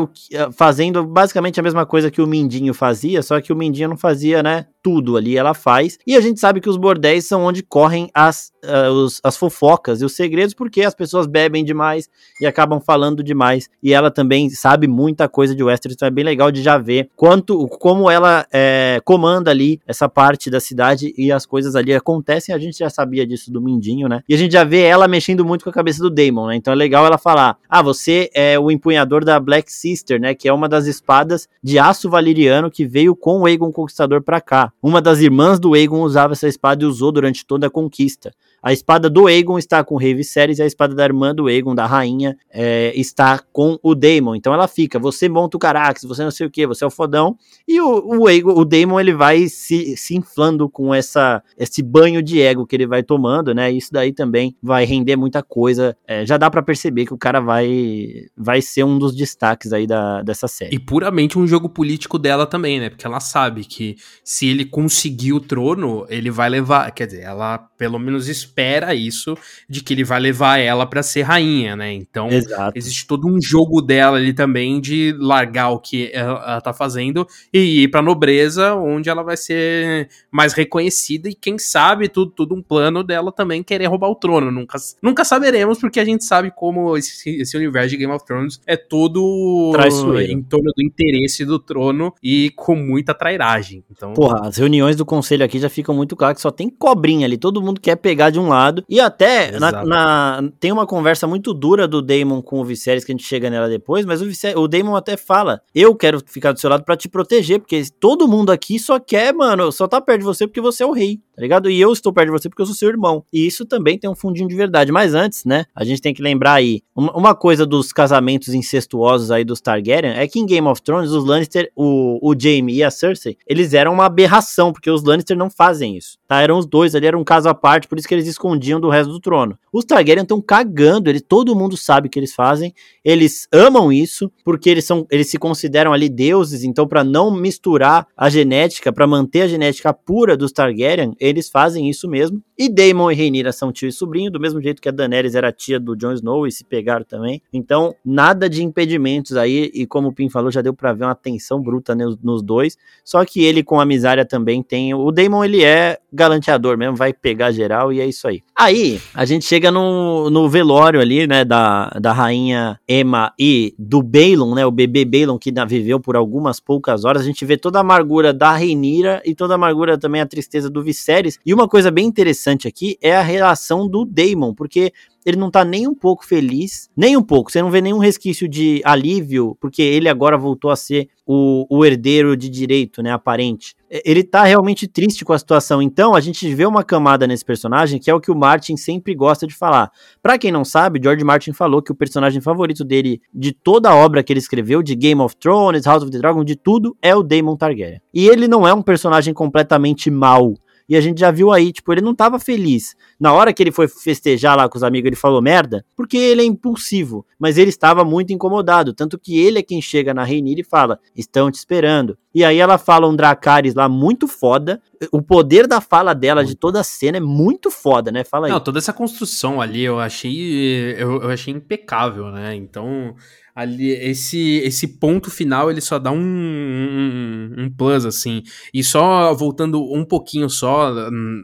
fazendo basicamente a mesma coisa que o Mindinho fazia, só que o Mindinho não fazia, né? Tudo ali ela faz. E a gente sabe que os bordéis são onde correm as, uh, os, as fofocas e os segredos, porque as pessoas bebem demais e acabam falando demais. E ela também sabe muita coisa de Westeros, então é bem legal de já ver quanto como ela é, comanda ali essa parte da cidade e as coisas ali acontecem. A gente já sabia disso do Mindinho, né? E a gente já vê ela mexendo muito com a cabeça do Daemon, né? Então é legal ela falar: ah, você é o empunhador da Black Sister, né? Que é uma das espadas de aço valeriano que veio com o Aegon Conquistador para cá. Uma das irmãs do Aegon usava essa espada e usou durante toda a conquista. A espada do Aegon está com o Rei Viserys e a espada da irmã do Aegon, da rainha, é, está com o Daemon. Então ela fica, você monta o Carax, você não sei o que, você é o fodão. E o, o, Aegon, o Daemon ele vai se, se inflando com essa, esse banho de ego que ele vai tomando, né? Isso daí também vai render muita coisa. É, já dá para perceber que o cara vai, vai ser um dos destaques aí da, dessa série. E puramente um jogo político dela também, né? Porque ela sabe que se ele conseguir o trono, ele vai levar. Quer dizer, ela pelo menos espera isso de que ele vai levar ela para ser rainha, né? Então Exato. existe todo um jogo dela ali também de largar o que ela, ela tá fazendo e ir para nobreza, onde ela vai ser mais reconhecida e quem sabe tudo, tudo um plano dela também querer roubar o trono. Nunca, nunca saberemos porque a gente sabe como esse, esse universo de Game of Thrones é todo Traiçoeiro. em torno do interesse do trono e com muita trairagem. Então, porra, as reuniões do conselho aqui já ficam muito claras que só tem cobrinha ali, todo mundo quer pegar de um lado. E até na, na, tem uma conversa muito dura do Damon com o Viserys, que a gente chega nela depois, mas o, Viserys, o Damon até fala: Eu quero ficar do seu lado para te proteger, porque todo mundo aqui só quer, mano, só tá perto de você porque você é o rei, tá ligado? E eu estou perto de você porque eu sou seu irmão. E isso também tem um fundinho de verdade. Mas antes, né, a gente tem que lembrar aí: uma, coisa dos casamentos incestuosos aí dos Targaryen é que em Game of Thrones, os Lannister, o, o Jaime e a Cersei, eles eram uma aberração, porque os Lannister não fazem isso, tá? Eram os dois ali, era um caso parte, por isso que eles escondiam do resto do trono. Os Targaryen estão cagando, ele, todo mundo sabe o que eles fazem, eles amam isso, porque eles, são, eles se consideram ali deuses, então para não misturar a genética, para manter a genética pura dos Targaryen, eles fazem isso mesmo. E Daemon e Rhaenyra são tio e sobrinho, do mesmo jeito que a Daenerys era tia do Jon Snow e se pegaram também. Então, nada de impedimentos aí, e como o Pim falou, já deu pra ver uma tensão bruta nos, nos dois. Só que ele com a Misária também tem. O Daemon, ele é galanteador mesmo, vai pegar geral e é isso aí. Aí, a gente chega no, no velório ali, né, da, da rainha Emma e do Balon, né, o bebê Balon que viveu por algumas poucas horas. A gente vê toda a amargura da Reinira e toda a amargura também, a tristeza do Viserys. E uma coisa bem interessante aqui é a relação do Daemon, porque ele não tá nem um pouco feliz, nem um pouco. Você não vê nenhum resquício de alívio, porque ele agora voltou a ser o, o herdeiro de direito, né, aparente. Ele tá realmente triste com a situação. Então, a gente vê uma camada nesse personagem que é o que o Martin sempre gosta de falar. Para quem não sabe, George Martin falou que o personagem favorito dele, de toda a obra que ele escreveu, de Game of Thrones, House of the Dragon, de tudo, é o Daemon Targaryen. E ele não é um personagem completamente mau e a gente já viu aí, tipo, ele não tava feliz. Na hora que ele foi festejar lá com os amigos, ele falou merda, porque ele é impulsivo. Mas ele estava muito incomodado. Tanto que ele é quem chega na Reinir e fala: estão te esperando. E aí ela fala um Dracarys lá muito foda. O poder da fala dela de toda a cena é muito foda, né? Fala aí. Não, toda essa construção ali eu achei. Eu, eu achei impecável, né? Então ali esse esse ponto final ele só dá um, um, um, plus assim e só voltando um pouquinho só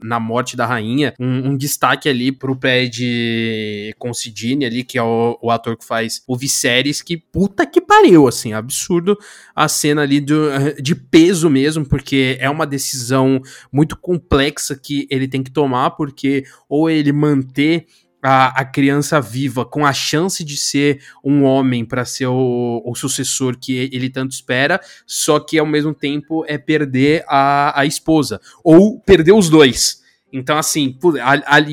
na morte da rainha um, um destaque ali pro pé de Considine ali que é o, o, ator que faz o Viserys que puta que pariu assim absurdo a cena ali do, de peso mesmo porque é uma decisão muito complexa que ele tem que tomar porque ou ele manter a, a criança viva com a chance de ser um homem para ser o, o, sucessor que ele tanto espera, só que ao mesmo tempo é perder a, a esposa, ou perder os dois. Então, assim,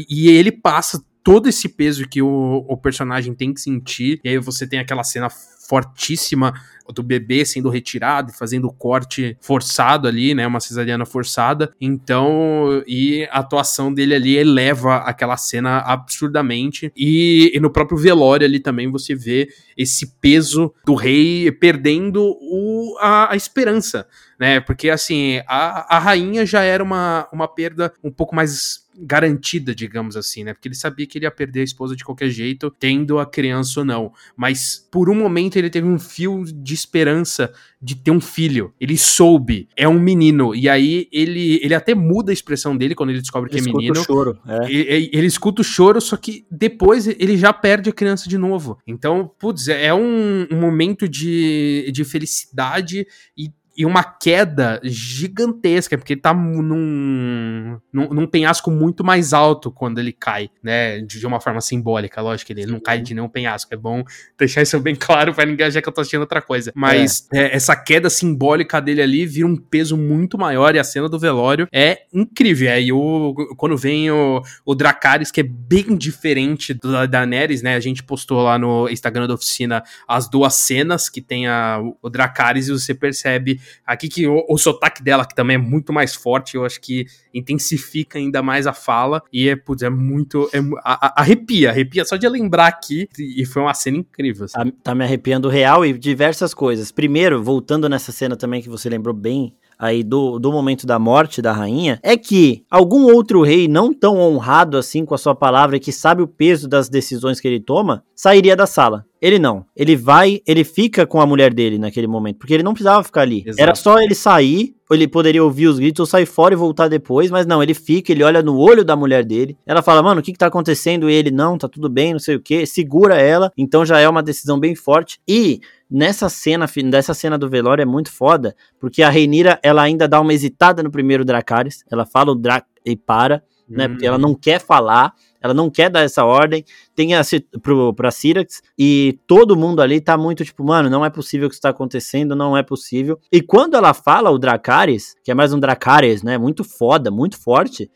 e ele passa todo esse peso que o, o personagem tem que sentir, e aí você tem aquela cena fortíssima do bebê sendo retirado e fazendo corte forçado ali, né? Uma cesariana forçada. Então, e a atuação dele ali eleva aquela cena absurdamente. E, e no próprio velório ali também você vê esse peso do rei perdendo o, a, a esperança, né? Porque assim, a, a rainha já era uma, uma perda um pouco mais garantida, digamos assim, né? Porque ele sabia que ele ia perder a esposa de qualquer jeito, tendo a criança ou não. Mas por um momento ele teve um fio de esperança de ter um filho. Ele soube, é um menino. E aí ele, ele até muda a expressão dele quando ele descobre ele que é menino. O choro, é. ele, ele, escuta o choro, só que depois ele já perde a criança de novo. Então, putz, é um, um momento de, de felicidade e e uma queda gigantesca, porque ele tá num, num, num, penhasco muito mais alto quando ele cai, né? De, de uma forma simbólica, lógico, ele, ele não cai de nenhum penhasco. É bom deixar isso bem claro pra ninguém achar que eu tô assistindo outra coisa. Mas é. É, essa queda simbólica dele ali vira um peso muito maior e a cena do velório é incrível. É, e o, quando vem o, o Dracarys, que é bem diferente da Daenerys, né? A gente postou lá no Instagram da oficina as duas cenas que tem a, o Dracarys e você percebe Aqui que o, o sotaque dela, que também é muito mais forte, eu acho que intensifica ainda mais a fala. E é, putz, é muito. É, a, a, arrepia, arrepia só de lembrar aqui. E foi uma cena incrível. Assim. Tá, tá me arrepiando real e diversas coisas. Primeiro, voltando nessa cena também que você lembrou bem aí do, do momento da morte da rainha, é que algum outro rei não tão honrado assim com a sua palavra e que sabe o peso das decisões que ele toma, sairia da sala. Ele não. Ele vai, ele fica com a mulher dele naquele momento, porque ele não precisava ficar ali. Exato. Era só ele sair, ele poderia ouvir os gritos ou sair fora e voltar depois, mas não, ele fica, ele olha no olho da mulher dele. Ela fala, mano, o que que tá acontecendo? E ele, não, tá tudo bem, não sei o que, segura ela. Então já é uma decisão bem forte. E nessa cena, dessa cena do velório é muito foda, porque a Reinira, ela ainda dá uma hesitada no primeiro Dracarys, ela fala o Drac e para, né, porque ela não quer falar, ela não quer dar essa ordem, tem a, pro, pra Syrax, e todo mundo ali tá muito tipo, mano, não é possível que isso tá acontecendo, não é possível. E quando ela fala o Dracarys, que é mais um Dracarys, né, muito foda, muito forte,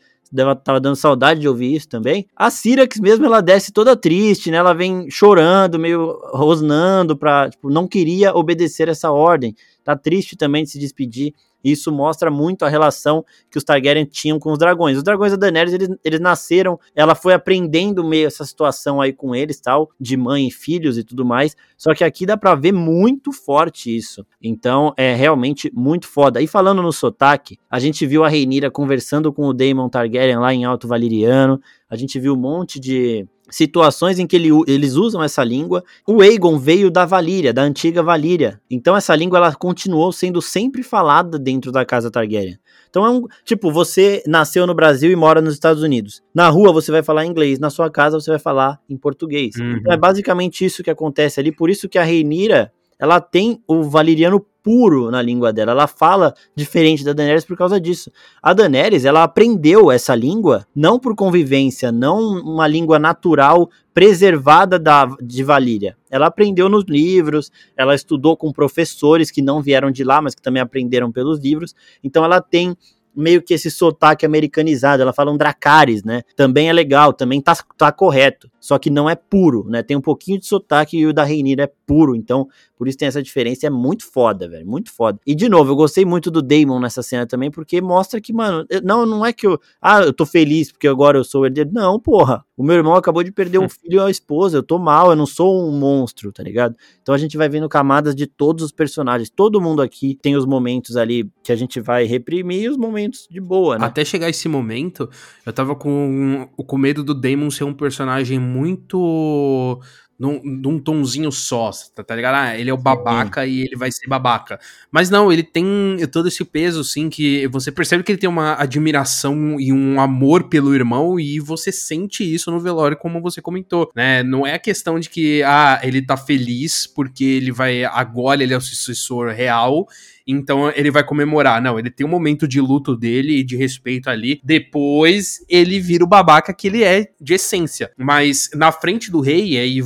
tava dando saudade de ouvir isso também. A Syrax mesmo, ela desce toda triste, né? Ela vem chorando, meio rosnando pra, tipo, não queria obedecer essa ordem. Tá triste também de se despedir. E isso mostra muito a relação que os Targaryen tinham com os dragões. Os dragões da Daenerys, eles, eles nasceram, ela foi aprendendo meio essa situação aí com eles, tal, de mãe e filhos e tudo mais. Só que aqui dá pra ver muito forte isso. Então, é realmente muito foda. E falando no sotaque, a gente viu a Reinira conversando com o Daemon Targaryen lá em Alto Valeriano. A gente viu um monte de situações em que ele, eles usam essa língua. O Aegon veio da Valíria, da antiga Valíria. Então essa língua ela continuou sendo sempre falada dentro da casa Targaryen. Então é um, tipo, você nasceu no Brasil e mora nos Estados Unidos. Na rua você vai falar inglês, na sua casa você vai falar em português. Uhum. Então é basicamente isso que acontece ali, por isso que a Reinira, ela tem o valiriano puro na língua dela. Ela fala diferente da Daenerys por causa disso. A Daenerys, ela aprendeu essa língua não por convivência, não uma língua natural preservada da, de Valíria. Ela aprendeu nos livros, ela estudou com professores que não vieram de lá, mas que também aprenderam pelos livros. Então ela tem meio que esse sotaque americanizado, ela fala um Dracarys, né? Também é legal, também tá, tá correto, só que não é puro, né? Tem um pouquinho de sotaque e o da Reinira é puro, então por isso tem essa diferença, é muito foda, velho, muito foda. E de novo, eu gostei muito do Damon nessa cena também, porque mostra que, mano, não, não é que eu, ah, eu tô feliz porque agora eu sou o herdeiro, não, porra, o meu irmão acabou de perder um filho e a esposa, eu tô mal, eu não sou um monstro, tá ligado? Então a gente vai vendo camadas de todos os personagens, todo mundo aqui tem os momentos ali que a gente vai reprimir e os momentos de boa, né? Até chegar esse momento, eu tava com, com medo do Damon ser um personagem muito num, num tonzinho só, tá, tá ligado? Ah, ele é o babaca Sim. e ele vai ser babaca. Mas não, ele tem todo esse peso, assim, que você percebe que ele tem uma admiração e um amor pelo irmão e você sente isso no velório, como você comentou, né? Não é a questão de que, ah, ele tá feliz porque ele vai, agora ele é o sucessor real então ele vai comemorar. Não, ele tem um momento de luto dele e de respeito ali. Depois ele vira o babaca que ele é de essência. Mas na frente do rei, aí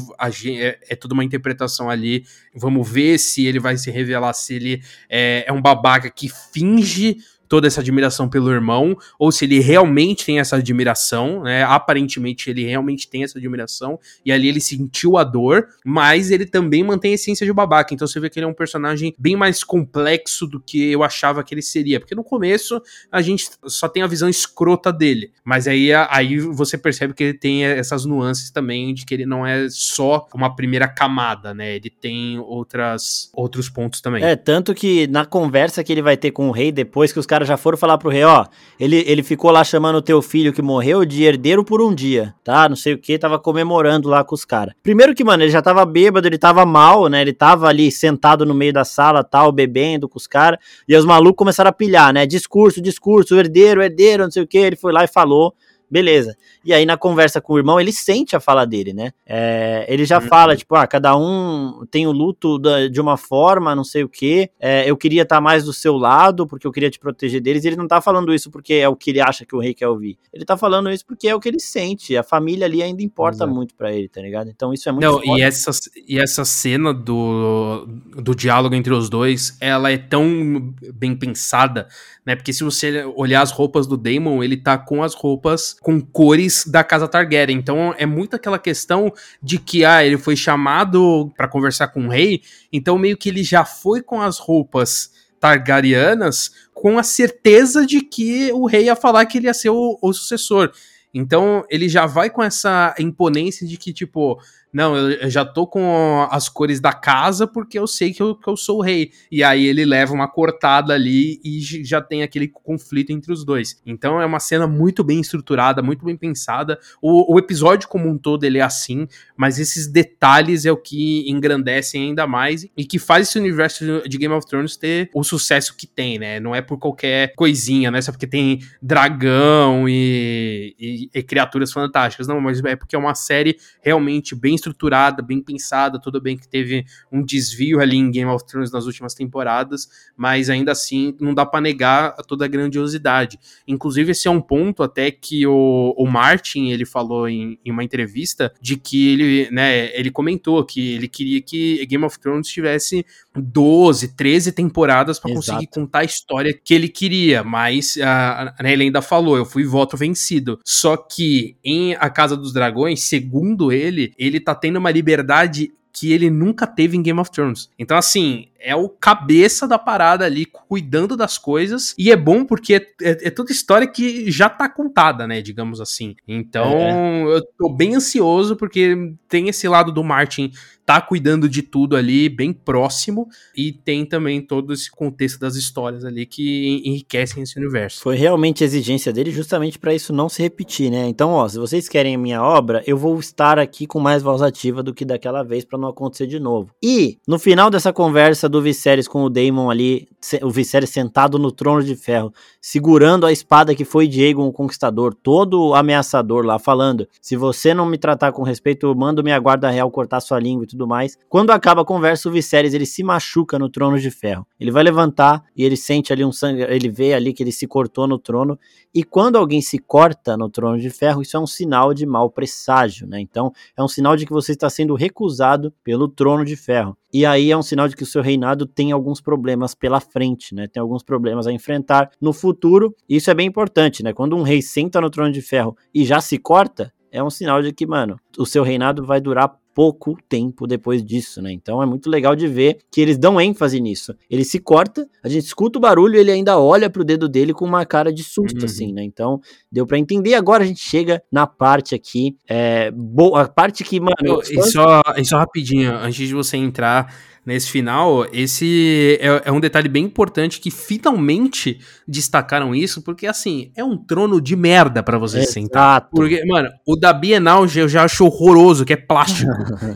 é, é toda uma interpretação ali. Vamos ver se ele vai se revelar se ele é, é um babaca que finge toda essa admiração pelo irmão, ou se ele realmente tem essa admiração, né? Aparentemente ele realmente tem essa admiração, e ali ele sentiu a dor, mas ele também mantém a essência de babaca. Então você vê que ele é um personagem bem mais complexo do que eu achava que ele seria. Porque no começo a gente só tem a visão escrota dele, mas aí, aí você percebe que ele tem essas nuances também de que ele não é só uma primeira camada, né? Ele tem outras outros pontos também. É, tanto que na conversa que ele vai ter com o rei depois que os caras caras já foram falar pro rei, ó, ele, ele ficou lá chamando o teu filho que morreu de herdeiro por um dia, tá? Não sei o que, tava comemorando lá com os caras. Primeiro que, mano, ele já tava bêbado, ele tava mal, né? Ele tava ali sentado no meio da sala, tal, bebendo com os caras, e os malucos começaram a pilhar, né? Discurso, discurso, herdeiro, herdeiro, não sei o que, ele foi lá e falou beleza. E aí, na conversa com o irmão, ele sente a fala dele, né? É, ele já uhum. fala, tipo, ah, cada um tem o luto da, de uma forma, não sei o quê. É, eu queria estar tá mais do seu lado, porque eu queria te proteger deles. E ele não tá falando isso porque é o que ele acha que o rei quer ouvir. Ele tá falando isso porque é o que ele sente. A família ali ainda importa Exato. muito para ele, tá ligado? Então isso é muito Não, e essa, e essa cena do, do diálogo entre os dois, ela é tão bem pensada, né? Porque se você olhar as roupas do Damon, ele tá com as roupas com cores da casa Targaryen. Então é muito aquela questão de que ah, ele foi chamado para conversar com o rei, então meio que ele já foi com as roupas targaryenas com a certeza de que o rei ia falar que ele ia ser o, o sucessor. Então ele já vai com essa imponência de que, tipo, não, eu já tô com as cores da casa porque eu sei que eu, que eu sou o rei. E aí ele leva uma cortada ali e já tem aquele conflito entre os dois. Então é uma cena muito bem estruturada, muito bem pensada. O, o episódio como um todo ele é assim, mas esses detalhes é o que engrandecem ainda mais e que faz esse universo de Game of Thrones ter o sucesso que tem, né? Não é por qualquer coisinha, não é só porque tem dragão e, e, e criaturas fantásticas, não, mas é porque é uma série realmente bem estruturada, bem pensada, tudo bem que teve um desvio ali em Game of Thrones nas últimas temporadas, mas ainda assim não dá para negar toda a grandiosidade. Inclusive esse é um ponto até que o, o Martin, ele falou em, em uma entrevista de que ele, né, ele comentou que ele queria que Game of Thrones tivesse 12, 13 temporadas para conseguir contar a história que ele queria, mas a, a, ele ainda falou, eu fui voto vencido. Só que em A Casa dos Dragões, segundo ele, ele tá tendo uma liberdade que ele nunca teve em Game of Thrones. Então, assim, é o cabeça da parada ali, cuidando das coisas. E é bom porque é, é, é toda história que já tá contada, né? Digamos assim. Então, é. eu tô bem ansioso porque tem esse lado do Martin tá cuidando de tudo ali, bem próximo, e tem também todo esse contexto das histórias ali que enriquecem esse universo. Foi realmente a exigência dele justamente para isso não se repetir, né? Então, ó, se vocês querem a minha obra, eu vou estar aqui com mais voz ativa do que daquela vez para não acontecer de novo. E no final dessa conversa do Viserys com o Daemon ali, o Viserys sentado no trono de ferro, segurando a espada que foi de Aegon o Conquistador, todo ameaçador lá falando: "Se você não me tratar com respeito, mando minha guarda real cortar sua língua e tudo mais. Quando acaba a conversa, o Viserys ele se machuca no trono de ferro. Ele vai levantar e ele sente ali um sangue, ele vê ali que ele se cortou no trono. E quando alguém se corta no trono de ferro, isso é um sinal de mau presságio, né? Então, é um sinal de que você está sendo recusado pelo trono de ferro. E aí é um sinal de que o seu reinado tem alguns problemas pela frente, né? Tem alguns problemas a enfrentar no futuro. Isso é bem importante, né? Quando um rei senta no trono de ferro e já se corta, é um sinal de que, mano, o seu reinado vai durar pouco tempo depois disso, né? Então é muito legal de ver que eles dão ênfase nisso. Ele se corta, a gente escuta o barulho e ele ainda olha pro dedo dele com uma cara de susto, uhum. assim, né? Então deu para entender. Agora a gente chega na parte aqui, é, boa, a parte que, mano. E só, e só rapidinho, antes de você entrar nesse final, esse é, é, um detalhe bem importante que finalmente destacaram isso, porque assim, é um trono de merda para você Exato. sentar. Porque, mano, o da Bienal eu já acho horroroso, que é plástico.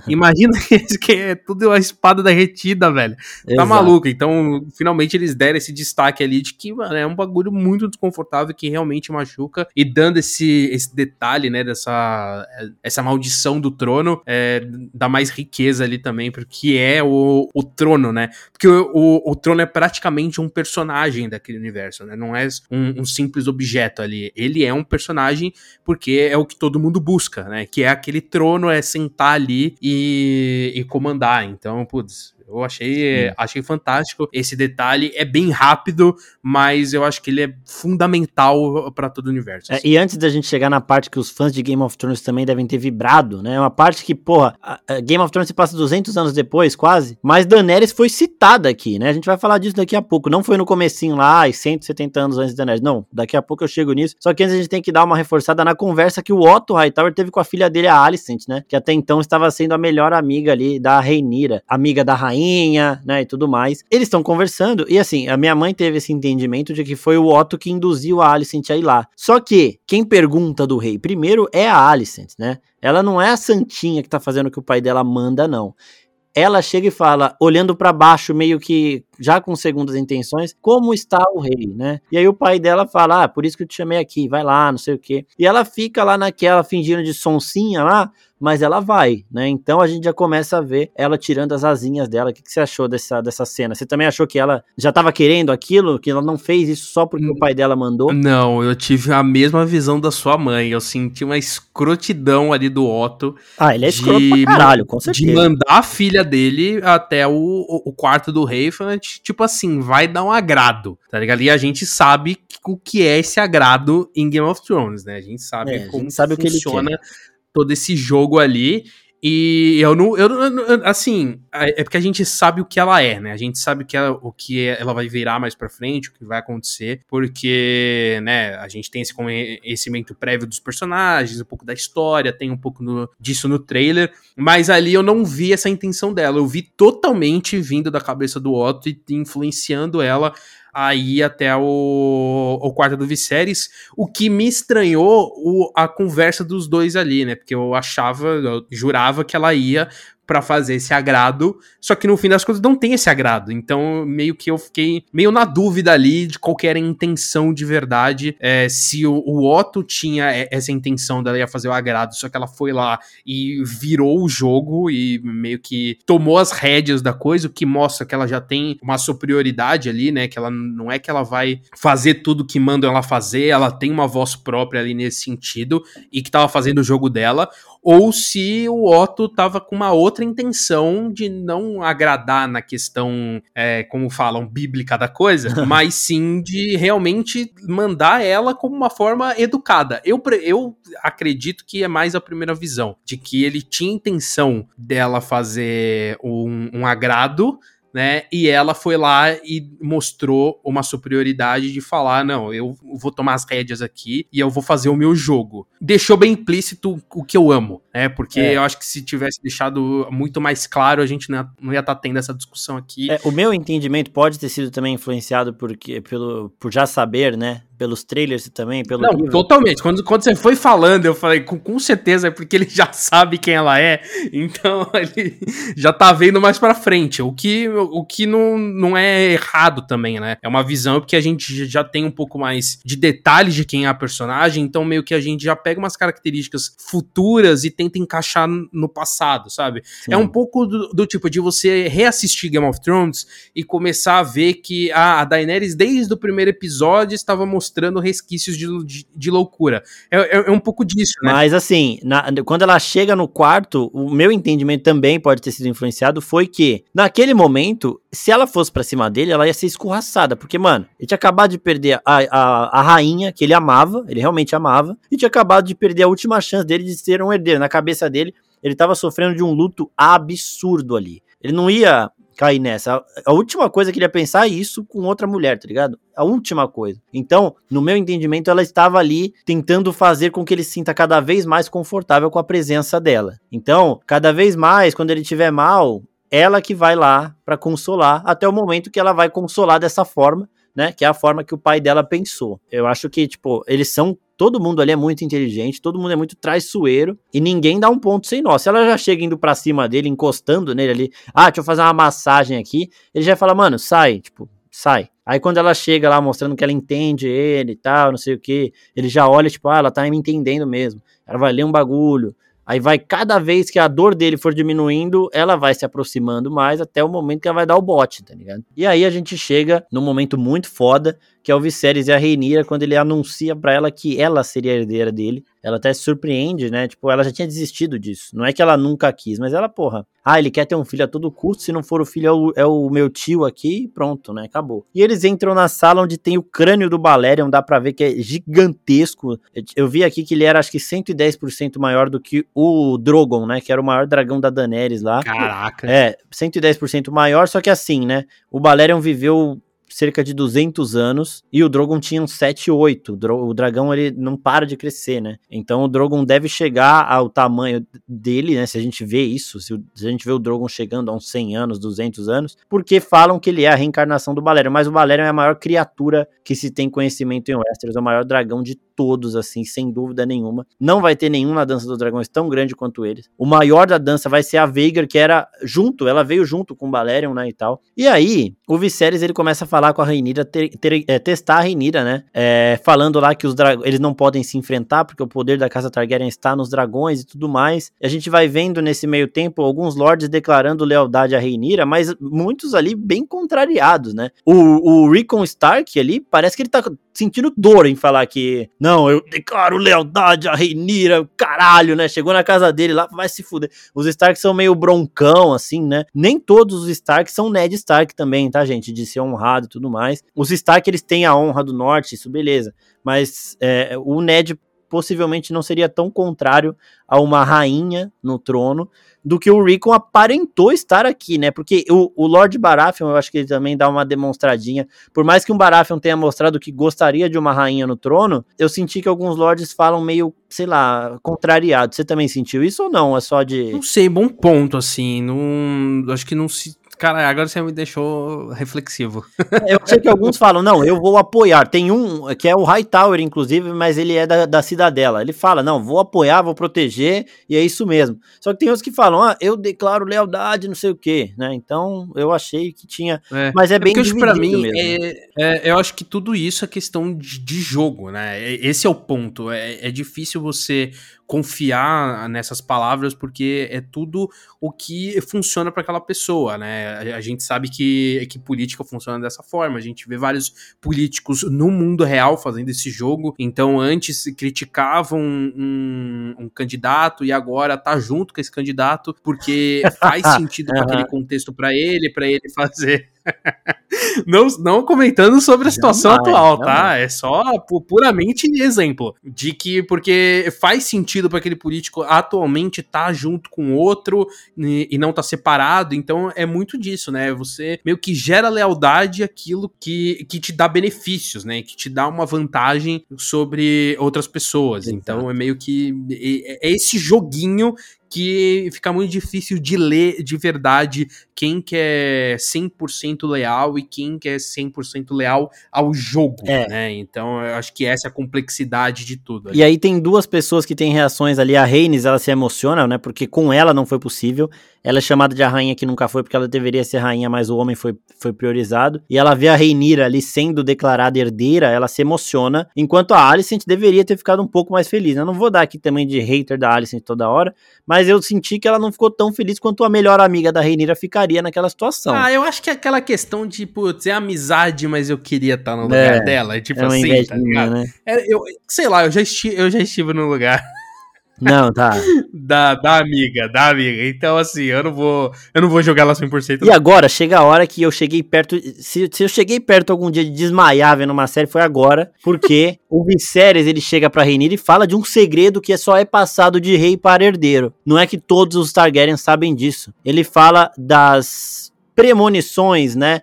Imagina esse que é tudo uma espada derretida, velho. Tá Exato. maluco. Então, finalmente eles deram esse destaque ali de que, mano, é um bagulho muito desconfortável que realmente machuca. E dando esse, esse detalhe, né, dessa essa maldição do trono, é, dá mais riqueza ali também, porque é o o, trono, né? Porque o, o, o, trono é praticamente um personagem daquele universo, né? Não é um, um, simples objeto ali. Ele é um personagem porque é o que todo mundo busca, né? Que é aquele trono, é sentar ali e, e comandar. Então, putz, eu achei, achei fantástico esse detalhe. É bem rápido, mas eu acho que ele é fundamental para todo o universo. É, e antes da gente chegar na parte que os fãs de Game of Thrones também devem ter vibrado, né? Uma parte que, porra, a, a Game of Thrones se passa 200 anos depois, quase, mas Daenerys foi citada aqui, né? A gente vai falar disso daqui a pouco. Não foi no comecinho lá, e 170 anos antes de Daenerys. Não, daqui a pouco eu chego nisso. Só que antes a gente tem que dar uma reforçada na conversa que o Otto Hightower teve com a filha dele, a Alicent, né? Que até então estava sendo a melhor amiga ali da Reinira, amiga da rainha rainha, né, e tudo mais. Eles estão conversando e assim, a minha mãe teve esse entendimento de que foi o Otto que induziu a Alicent a ir lá. Só que quem pergunta do rei primeiro é a Alicent, né? Ela não é a santinha que tá fazendo o que o pai dela manda, não ela chega e fala, olhando para baixo, meio que já com segundas intenções, como está o rei, né? E aí o pai dela fala, ah, por isso que eu te chamei aqui, vai lá, não sei o quê. E ela fica lá naquela fingindo de sonsinha lá, mas ela vai, né? Então a gente já começa a ver ela tirando as asinhas dela. O que, que você achou dessa, dessa cena? Você também achou que ela já estava querendo aquilo? Que ela não fez isso só porque o pai dela mandou? Não, eu tive a mesma visão da sua mãe. Eu senti uma escrotidão ali do Otto. Ah, ele é escroto pra caralho, com certeza. De mandar a filha dele até o, o, o quarto do rei, tipo assim, vai dar um agrado, tá ligado? E a gente sabe o que é esse agrado em Game of Thrones, né? A gente sabe é, como gente sabe funciona todo esse jogo ali. E eu não, eu, assim, é porque a gente sabe o que ela é, né? A gente sabe o que ela, o que ela vai virar mais para frente, o que vai acontecer, porque, né, a gente tem esse conhecimento prévio dos personagens, um pouco da história, tem um pouco no, disso no trailer, mas ali eu não vi essa intenção dela, eu vi totalmente vindo da cabeça do Otto e influenciando ela aí até o, o quarto do Viserys, o que me estranhou o, a conversa dos dois ali, né? Porque eu achava, eu jurava que ela ia para fazer esse agrado, só que no fim das contas não tem esse agrado. Então, meio que eu fiquei meio na dúvida ali de qual era a intenção de verdade, é, se o, o, Otto tinha essa intenção dela ia fazer o agrado, só que ela foi lá e virou o jogo e meio que tomou as rédeas da coisa, o que mostra que ela já tem uma superioridade ali, né? Que ela não é que ela vai fazer tudo que mandam ela fazer, ela tem uma voz própria ali nesse sentido e que tava fazendo o jogo dela ou se o Otto estava com uma outra intenção de não agradar na questão, é, como falam, bíblica da coisa, mas sim de realmente mandar ela como uma forma educada. Eu, eu acredito que é mais a primeira visão, de que ele tinha intenção dela fazer um, um agrado né? E ela foi lá e mostrou uma superioridade de falar: não, eu vou tomar as rédeas aqui e eu vou fazer o meu jogo. Deixou bem implícito o que eu amo, né? Porque é. eu acho que se tivesse deixado muito mais claro, a gente não ia, estar tá tendo essa discussão aqui. É, o meu entendimento pode ter sido também influenciado porque, pelo, por já saber, né? pelos trailers também, pelo Não, livro. totalmente. Quando, quando você foi falando, eu falei, com, com certeza é porque ele já sabe quem ela é, então ele já tá vendo mais pra frente, o que, o que não, não é errado também, né? É uma visão porque a gente já tem um pouco mais de detalhes de quem é a personagem, então meio que a gente já pega umas características futuras e tenta encaixar no passado, sabe? Sim. É um pouco do, do, tipo de você reassistir Game of Thrones e começar a ver que ah, a Daenerys, desde o primeiro episódio, estava mostrando mostrando resquícios de, de, de loucura. É, é, é, um pouco disso, né? Mas assim, na, quando ela chega no quarto, o meu entendimento também pode ter sido influenciado, foi que, naquele momento, se ela fosse para cima dele, ela ia ser escorraçada. Porque, mano, ele tinha acabado de perder a, a, a rainha, que ele amava, ele realmente amava, e tinha acabado de perder a última chance dele de ser um herdeiro. Na cabeça dele, ele tava sofrendo de um luto absurdo ali. Ele não ia cair nessa. A, a, última coisa que ele ia pensar é isso com outra mulher, tá ligado? A última coisa. Então, no meu entendimento, ela estava ali tentando fazer com que ele se sinta cada vez mais confortável com a presença dela. Então, cada vez mais, quando ele estiver mal, ela que vai lá para consolar, até o momento que ela vai consolar dessa forma, né? Que é a forma que o pai dela pensou. Eu acho que, tipo, eles são todo mundo ali é muito inteligente, todo mundo é muito traiçoeiro e ninguém dá um ponto sem nó. Se ela já chega indo pra cima dele, encostando nele ali, ah, deixa eu fazer uma massagem aqui, ele já fala, mano, sai, tipo, sai. Aí quando ela chega lá mostrando que ela entende ele e tal, não sei o que, ele já olha, tipo, ah, ela tá me entendendo mesmo. Ela vai ler um bagulho, Aí vai cada vez que a dor dele for diminuindo, ela vai se aproximando mais até o momento que ela vai dar o bote, tá ligado? E aí a gente chega num momento muito foda, que é o Viserys e a Reinira, quando ele anuncia para ela que ela seria a herdeira dele. Ela até se surpreende, né? Tipo, ela já tinha desistido disso. Não é que ela nunca quis, mas ela, porra, ah, ele quer ter um filho a todo custo, se não for o filho, é o, é o meu tio aqui, pronto, né? Acabou. E eles entram na sala onde tem o crânio do Balerion, dá pra ver que é gigantesco. Eu vi aqui que ele era, acho que 110% maior do que o Drogon, né? Que era o maior dragão da Daenerys lá. Caraca. É, 110% maior, só que assim, né? O Balerion viveu cerca de 200 anos e o Drogon tinha uns 7, 8. O dragão ele não para de crescer, né? Então o Drogon deve chegar ao tamanho dele, né? Se a gente vê isso, se, a gente vê o Drogon chegando a uns 100 anos, 200 anos, porque falam que ele é a reencarnação do Balerion, mas o Balerion é a maior criatura que se tem conhecimento em Westeros, é o maior dragão de todos, assim, sem dúvida nenhuma. Não vai ter nenhum na Dança dos Dragões tão grande quanto eles. O maior da dança vai ser a Veigar, que era junto, ela veio junto com o Balerion, né, e tal. E aí, o Viserys, ele começa a falar com a Rhaenyra, ter, ter, é, testar a Rhaenyra, né, é, falando lá que os eles não podem se enfrentar, porque o poder da Casa Targaryen está nos dragões e tudo mais. E a gente vai vendo nesse meio tempo alguns lords declarando lealdade a Rhaenyra, mas muitos ali bem contrariados, né. O, o Rickon Stark ali, parece que ele tá sentindo dor em falar que, não, eu declaro lealdade a Reinira, caralho, né? Chegou na casa dele lá, vai se fuder. Os Stark são meio broncão, assim, né? Nem todos os Stark são Ned Stark também, tá, gente? De ser honrado e tudo mais. Os Stark, eles têm a honra do norte, isso beleza. Mas é, o Ned possivelmente não seria tão contrário a uma rainha no trono do que o Rickon aparentou estar aqui, né? Porque o, o Lord Baratheon, eu acho que ele também dá uma demonstradinha. Por mais que um Baratheon tenha mostrado que gostaria de uma rainha no trono, eu senti que alguns lords falam meio, sei lá, contrariado. Você também sentiu isso ou não? É só de. Não sei, bom ponto, assim. Não, acho que não se Cara, agora você me deixou reflexivo. Eu sei que alguns falam, não, eu vou apoiar. Tem um que é o Hightower, inclusive, mas ele é da, da Cidadela. Ele fala, não, vou apoiar, vou proteger, e é isso mesmo. Só que tem outros que falam, ah, eu declaro lealdade, não sei o quê, né? Então, eu achei que tinha... É. Mas é, é bem é para mim, é, é, eu acho que tudo isso é questão de, de jogo, né? Esse é o ponto. É, é difícil você confiar nessas palavras porque é tudo o que funciona para aquela pessoa, né? A gente sabe que, que política funciona dessa forma. A gente vê vários políticos no mundo real fazendo esse jogo. Então, antes criticavam um, um, um candidato e agora tá junto com esse candidato porque faz sentido uhum. para aquele contexto para ele, para ele fazer não, não comentando sobre a situação jamais, atual, tá? Jamais. É só puramente exemplo de que porque faz sentido para aquele político atualmente estar tá junto com outro e, e não tá separado, então é muito disso, né? Você meio que gera lealdade aquilo que, que te dá benefícios, né? Que te dá uma vantagem sobre outras pessoas. Exato. Então é meio que é esse joguinho que fica muito difícil de ler de verdade quem que é 100% leal e quem que é 100% leal ao jogo, é. né? Então, eu acho que essa é a complexidade de tudo. Ali. E aí tem duas pessoas que têm reações ali. A Reines, ela se emociona, né? Porque com ela não foi possível. Ela é chamada de a rainha que nunca foi, porque ela deveria ser rainha, mas o homem foi, foi priorizado. E ela vê a Reinira ali sendo declarada herdeira, ela se emociona. Enquanto a Alicent deveria ter ficado um pouco mais feliz. Eu não vou dar aqui também de hater da Alicent toda hora, mas eu senti que ela não ficou tão feliz quanto a melhor amiga da Reinira ficaria naquela situação. Ah, eu acho que é aquela questão de, putz, é amizade, mas eu queria estar no lugar é, dela. Tipo é assim, tá ligado? Né? É, eu, sei lá, eu já, estive, eu já estive no lugar. Não, tá. da, da amiga, da amiga. Então, assim, eu não vou, eu não vou jogar ela 100%. E agora, chega a hora que eu cheguei perto. Se, se eu cheguei perto algum dia de desmaiar vendo uma série, foi agora. Porque o Viserys ele chega pra Rhaenyra e fala de um segredo que só é passado de rei para herdeiro. Não é que todos os Targaryen sabem disso. Ele fala das premonições, né?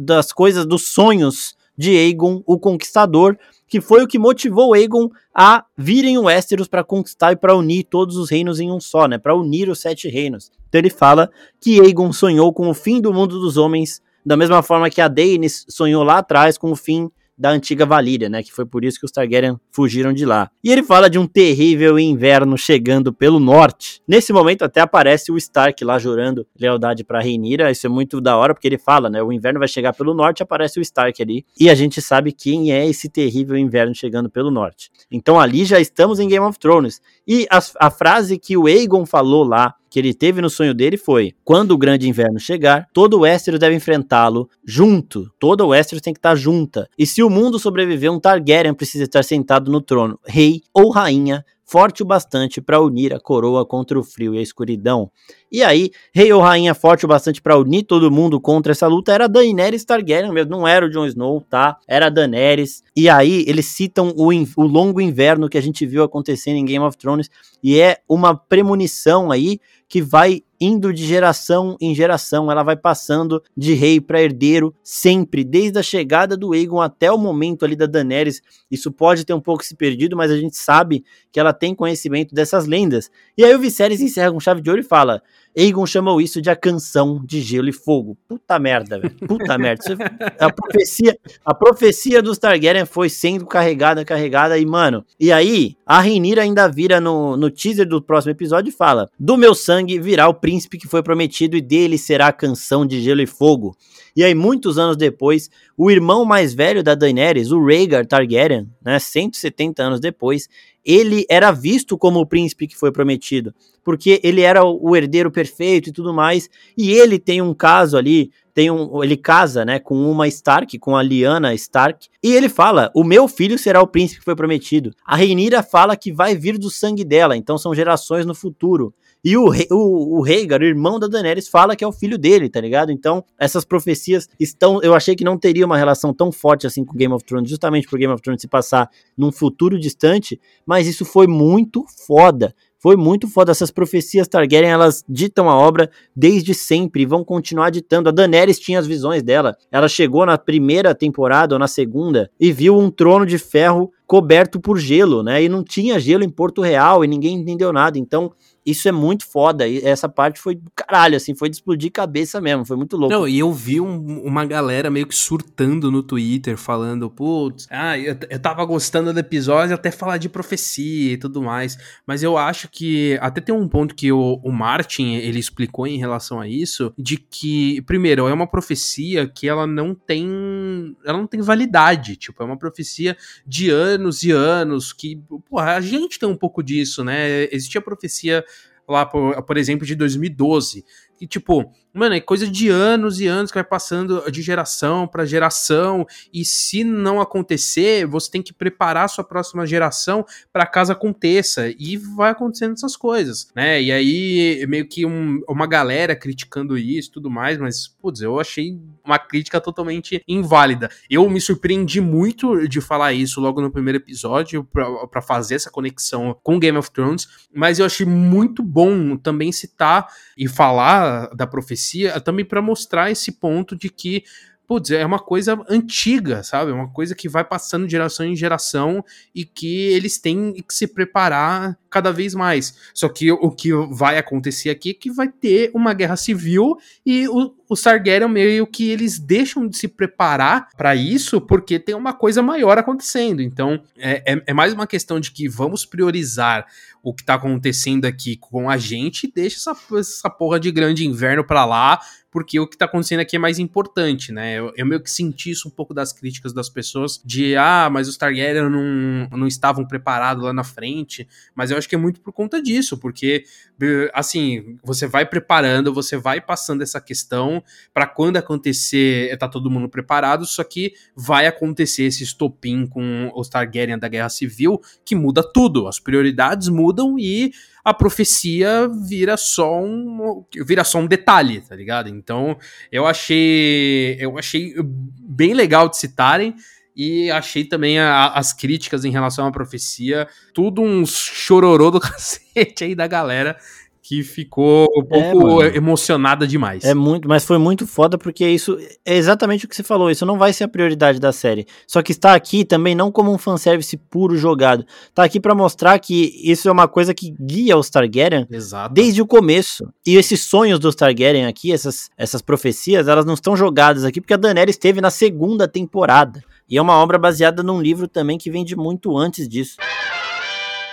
Das coisas, dos sonhos de Aegon, o Conquistador, que foi o que motivou Aegon a virem o Westeros para conquistar e para unir todos os reinos em um só, né? Para unir os sete reinos. Então ele fala que Aegon sonhou com o fim do mundo dos homens, da mesma forma que a Daenerys sonhou lá atrás com o fim da antiga Valíria, né? Que foi por isso que os Targaryen fugiram de lá. E ele fala de um terrível inverno chegando pelo norte. Nesse momento até aparece o Stark lá jurando lealdade para Rhaenyra. Isso é muito da hora porque ele fala, né? O inverno vai chegar pelo norte, aparece o Stark ali. E a gente sabe quem é esse terrível inverno chegando pelo norte. Então ali já estamos em Game of Thrones. E a, a frase que o Aegon falou lá que ele teve no sonho dele foi: quando o grande inverno chegar, todo o Westeros deve enfrentá-lo junto. Toda o Westeros tem que estar junta. E se o mundo sobreviver, um Targaryen precisa estar sentado no trono, rei ou rainha, forte o bastante para unir a coroa contra o frio e a escuridão. E aí, rei ou rainha forte o bastante para unir todo mundo contra essa luta era Daenerys Targaryen mesmo, não era o Jon Snow, tá? Era Daenerys. E aí, eles citam o, o longo inverno que a gente viu acontecendo em Game of Thrones, e é uma premonição aí que vai indo de geração em geração, ela vai passando de rei para herdeiro sempre, desde a chegada do Aegon até o momento ali da Daenerys. Isso pode ter um pouco se perdido, mas a gente sabe que ela tem conhecimento dessas lendas. E aí o Viserys encerra com chave de ouro e fala: Aegon chamou isso de a canção de gelo e fogo. Puta merda, velho. Puta merda. A profecia, a profecia dos Targaryen foi sendo carregada, carregada e, mano. E aí, a Rhaenyra ainda vira no, no teaser do próximo episódio e fala: Do meu sangue virá o príncipe que foi prometido e dele será a canção de gelo e fogo. E aí, muitos anos depois, o irmão mais velho da Daenerys, o Rhaegar Targaryen, né, 170 anos depois, ele era visto como o príncipe que foi prometido, porque ele era o herdeiro perfeito e tudo mais, e ele tem um caso ali, tem um, ele casa, né, com uma Stark, com a Lyanna Stark, e ele fala: "O meu filho será o príncipe que foi prometido". A Rhaenyra fala que vai vir do sangue dela, então são gerações no futuro. E o, o, o Rhaegar, o irmão da Daenerys, fala que é o filho dele, tá ligado? Então, essas profecias estão. Eu achei que não teria uma relação tão forte assim com Game of Thrones, justamente por Game of Thrones se passar num futuro distante, mas isso foi muito foda. Foi muito foda. Essas profecias Targaryen, elas ditam a obra desde sempre e vão continuar ditando. A Daenerys tinha as visões dela. Ela chegou na primeira temporada ou na segunda e viu um trono de ferro coberto por gelo, né? E não tinha gelo em Porto Real e ninguém entendeu nada. Então, isso é muito foda. E essa parte foi do caralho, assim, foi de explodir cabeça mesmo, foi muito louco. Não, e eu vi um, uma galera meio que surtando no Twitter, falando, putz, ah, eu, eu tava gostando do episódio até falar de profecia e tudo mais. Mas eu acho que até tem um ponto que o, o Martin ele explicou em relação a isso, de que, primeiro, é uma profecia que ela não tem. Ela não tem validade. Tipo, é uma profecia de anos e anos que, porra, a gente tem um pouco disso, né? Existia profecia lá, por, por exemplo, de 2012, que, tipo, mano, é coisa de anos e anos que vai passando de geração para geração, e se não acontecer, você tem que preparar a sua próxima geração para caso aconteça, e vai acontecendo essas coisas, né? E aí, meio que um, uma galera criticando isso e tudo mais, mas, putz, eu achei uma crítica totalmente inválida. Eu me surpreendi muito de falar isso logo no primeiro episódio, para fazer essa conexão com Game of Thrones, mas eu achei muito bom também citar e falar da profecia também para mostrar esse ponto de que putz, é uma coisa antiga, sabe? É uma coisa que vai passando de geração em geração e que eles têm que se preparar cada vez mais. Só que o que vai acontecer aqui é que vai ter uma guerra civil e o, os Targaryen meio que eles deixam de se preparar para isso porque tem uma coisa maior acontecendo. Então é, é, é mais uma questão de que vamos priorizar o que tá acontecendo aqui com a gente e deixa essa, essa porra de grande inverno para lá, porque o que tá acontecendo aqui é mais importante, né? Eu, eu, meio que senti isso um pouco das críticas das pessoas de, ah, mas os Targaryen não, não estavam preparados lá na frente, mas eu acho que é muito por conta disso, porque, assim, você vai preparando, você vai passando essa questão para quando acontecer, tá todo mundo preparado, só que vai acontecer esse estopim com os Targaryen da Guerra Civil, que muda tudo, as prioridades mudam e a profecia vira só um vira só um detalhe, tá ligado? Então, eu achei eu achei bem legal de citarem e achei também a, as críticas em relação à profecia, tudo um chororô do cacete aí da galera que ficou um pouco é, emocionada demais. É muito, mas foi muito foda porque isso é exatamente o que você falou, isso não vai ser a prioridade da série. Só que está aqui também não como um fanservice puro jogado. Tá aqui para mostrar que isso é uma coisa que guia os Targaryen Exato. desde o começo. E esses sonhos dos Targaryen aqui, essas, essas profecias, elas não estão jogadas aqui porque a Daenerys esteve na segunda temporada. E é uma obra baseada num livro também que vem de muito antes disso.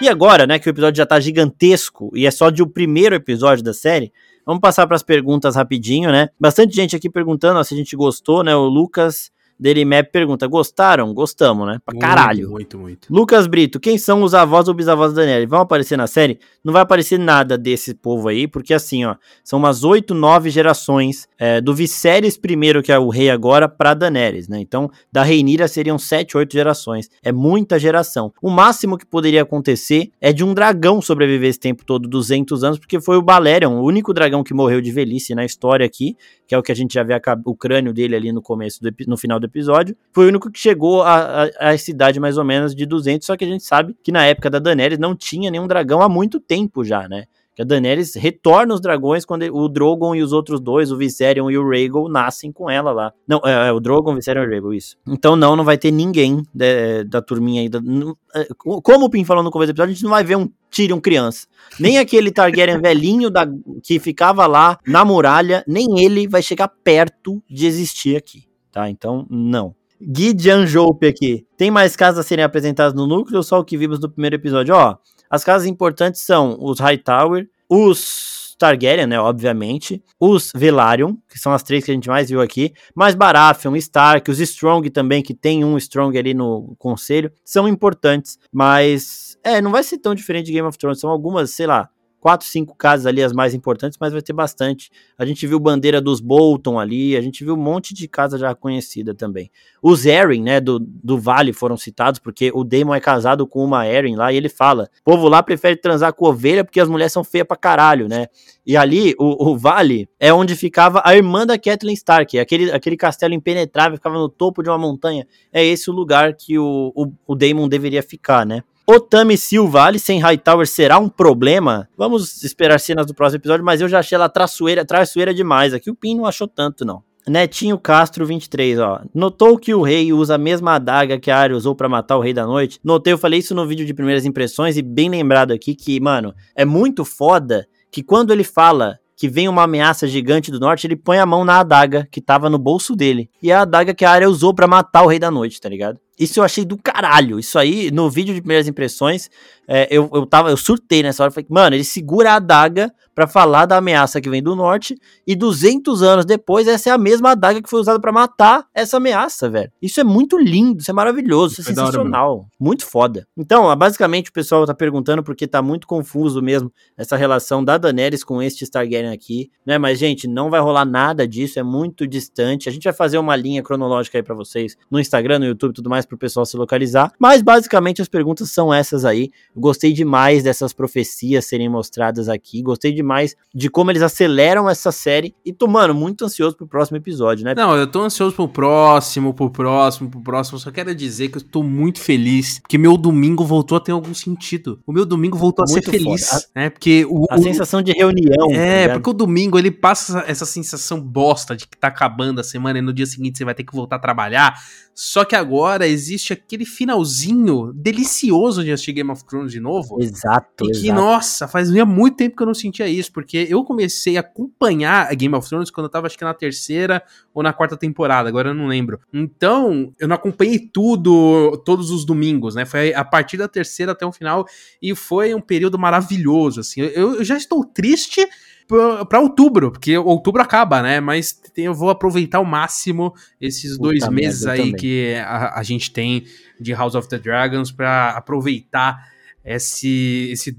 E agora, né, que o episódio já tá gigantesco e é só de o primeiro episódio da série, vamos passar para as perguntas rapidinho, né? Bastante gente aqui perguntando ó, se a gente gostou, né? O Lucas Daily Map pergunta: gostaram? Gostamos, né? Pra caralho. Muito, muito, muito. Lucas Brito, quem são os avós ou bisavós da Daniela? Vão aparecer na série? Não vai aparecer nada desse povo aí, porque assim, ó, são umas oito, nove gerações é, do Viserys primeiro, que é o rei agora, pra Daenerys, né? Então, da Reinira seriam sete, oito gerações. É muita geração. O máximo que poderia acontecer é de um dragão sobreviver esse tempo todo, 200 anos, porque foi o Balerion, o único dragão que morreu de velhice na história aqui, que é o que a gente já vê a, o crânio dele ali no começo, do, no final do episódio, foi o único que chegou a, a, a essa mais ou menos de 200, só que a gente sabe que na época da Daenerys não tinha nenhum dragão há muito tempo já, né? Que a Daenerys retorna os dragões quando o Drogon e os outros dois, o Viserion e o Rhaegal, nascem com ela lá. Não, é, é o Drogon, o Viserion e o Rhaegal, isso. Então não, não vai ter ninguém de, da turminha aí. É, como o Pim falou no começo do episódio, a gente não vai ver um Tyrion criança. Nem aquele Targaryen velhinho da, que ficava lá na muralha, nem ele vai chegar perto de existir aqui, tá? Então, não. Gui Janjoupe aqui. Tem mais casas a serem apresentadas no núcleo ou só o que vimos no primeiro episódio? Ó, as casas importantes são os Hightower, os Targaryen, né, obviamente, os Velaryon, que são as três que a gente mais viu aqui, mais Baratheon, Stark, os Strong também, que tem um Strong ali no conselho, são importantes, mas é, não vai ser tão diferente de Game of Thrones, são algumas, sei lá, quatro, cinco casas ali as mais importantes, mas vai ter bastante. A gente viu bandeira dos Bolton ali, a gente viu um monte de casa já conhecida também. Os Erin, né, do, do Vale foram citados, porque o Daemon é casado com uma Erin lá, e ele fala, o povo lá prefere transar com ovelha porque as mulheres são feias pra caralho, né? E ali, o, o Vale é onde ficava a irmã da Kathleen Stark, aquele, aquele castelo impenetrável, ficava no topo de uma montanha. É esse o lugar que o, o, o Daemon deveria ficar, né? Otami Silva, ali sem Hightower será um problema? Vamos esperar cenas do próximo episódio, mas eu já achei ela traiçoeira, traiçoeira demais. Aqui o Pin não achou tanto, não. Netinho Castro 23, ó. Notou que o rei usa a mesma adaga que a Arya usou para matar o rei da noite? Notei, eu falei isso no vídeo de primeiras impressões e bem lembrado aqui que, mano, é muito foda que quando ele fala que vem uma ameaça gigante do norte, ele põe a mão na adaga que tava no bolso dele. E é a adaga que a área usou para matar o Rei da Noite, tá ligado? Isso eu achei do caralho. Isso aí, no vídeo de primeiras impressões, é, eu, eu tava, eu surtei nessa hora, falei, mano, ele segura a adaga para falar da ameaça que vem do norte e 200 anos depois essa é a mesma adaga que foi usada para matar essa ameaça, velho. Isso é muito lindo, isso é maravilhoso, isso é sensacional, hora, muito foda. Então, basicamente o pessoal tá perguntando porque tá muito confuso mesmo essa relação da Daenerys com este Targaryen aqui, né? Mas gente, não vai rolar nada disso, é muito distante. A gente vai fazer uma linha cronológica aí para vocês no Instagram, no YouTube, tudo mais pro pessoal se localizar. Mas basicamente as perguntas são essas aí. Gostei demais dessas profecias serem mostradas aqui, gostei demais demais de como eles aceleram essa série. E tô, mano, muito ansioso pro próximo episódio, né? Não, eu tô ansioso pro próximo, pro próximo, pro próximo. Só quero dizer que eu tô muito feliz que meu domingo voltou a ter algum sentido. O meu domingo voltou muito a ser feliz. né? Porque o, a o, sensação de reunião. É, tá porque o domingo ele passa essa sensação bosta de que tá acabando a semana e no dia seguinte você vai ter que voltar a trabalhar. Só que agora existe aquele finalzinho delicioso de assistir Game of Thrones de novo. Exato. E que, exato. nossa, fazia muito tempo que eu não sentia isso, porque eu comecei a acompanhar a Game of Thrones quando eu tava, acho que na terceira ou na quarta temporada, agora eu não lembro. Então, eu não acompanhei tudo, todos os domingos, né? Foi a partir da terceira até o final, e foi um período maravilhoso, assim. Eu, eu já estou triste para outubro, porque outubro acaba, né? Mas eu vou aproveitar ao máximo esses Puta dois meses aí também. que a, a, gente tem de House of the Dragons para aproveitar esse esse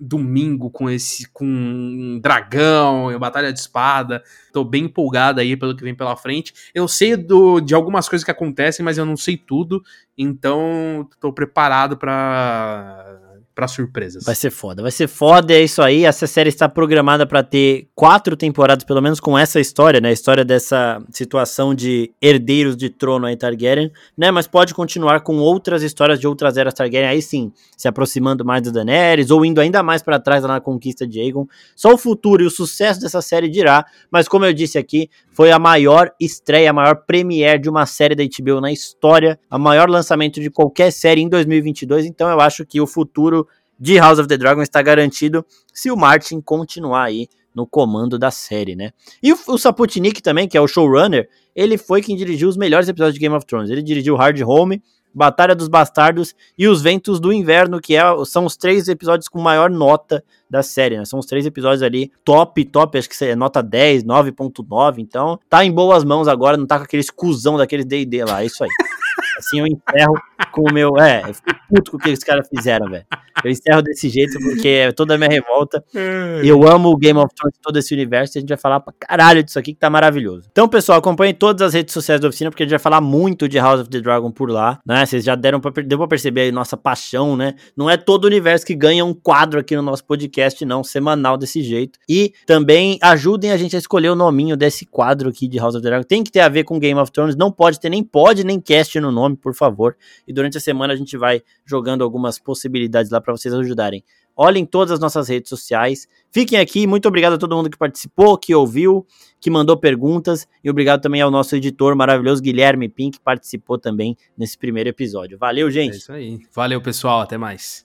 domingo com esse com dragão, batalha de espada. Tô bem empolgado aí pelo que vem pela frente. Eu sei do, de algumas coisas que acontecem, mas eu não sei tudo, então tô preparado para para surpresas. Vai ser foda, vai ser foda, é isso aí. Essa série está programada para ter quatro temporadas, pelo menos com essa história, né? A história dessa situação de herdeiros de trono aí Targaryen, né? Mas pode continuar com outras histórias de outras eras Targaryen, aí sim, se aproximando mais da Daenerys ou indo ainda mais para trás na conquista de Aegon. Só o futuro e o sucesso dessa série dirá, mas como eu disse aqui, foi a maior estreia, a maior premiere de uma série da HBO na história, a maior lançamento de qualquer série em 2022, então eu acho que o futuro de House of the Dragon está garantido se o Martin continuar aí no comando da série, né? E o, o Saputnik também, que é o showrunner, ele foi quem dirigiu os melhores episódios de Game of Thrones. Ele dirigiu Hard Home, Batalha dos Bastardos e Os Ventos do Inverno, que é, são os três episódios com maior nota da série, né? São os três episódios ali top, top, acho que é nota 10, 9.9, então tá em boas mãos agora, não tá com aquele escusão daqueles D&D lá, é isso aí. Assim eu encerro com o meu. É, eu fico puto com o que os caras fizeram, velho. Eu encerro desse jeito porque é toda a minha revolta. Eu amo o Game of Thrones, todo esse universo, e a gente vai falar pra caralho disso aqui que tá maravilhoso. Então, pessoal, acompanhe todas as redes sociais da oficina, porque a gente vai falar muito de House of the Dragon por lá, né? Vocês já deram pra, deu pra perceber aí nossa paixão, né? Não é todo o universo que ganha um quadro aqui no nosso podcast, não, semanal desse jeito. E também ajudem a gente a escolher o nominho desse quadro aqui de House of the Dragon. Tem que ter a ver com Game of Thrones, não pode ter nem pode, nem cast no nome, por favor. E durante a semana a gente vai jogando algumas possibilidades lá para vocês ajudarem. Olhem todas as nossas redes sociais. Fiquem aqui. Muito obrigado a todo mundo que participou, que ouviu, que mandou perguntas. E obrigado também ao nosso editor maravilhoso, Guilherme Pink, que participou também nesse primeiro episódio. Valeu, gente. É isso aí. Valeu, pessoal. Até mais.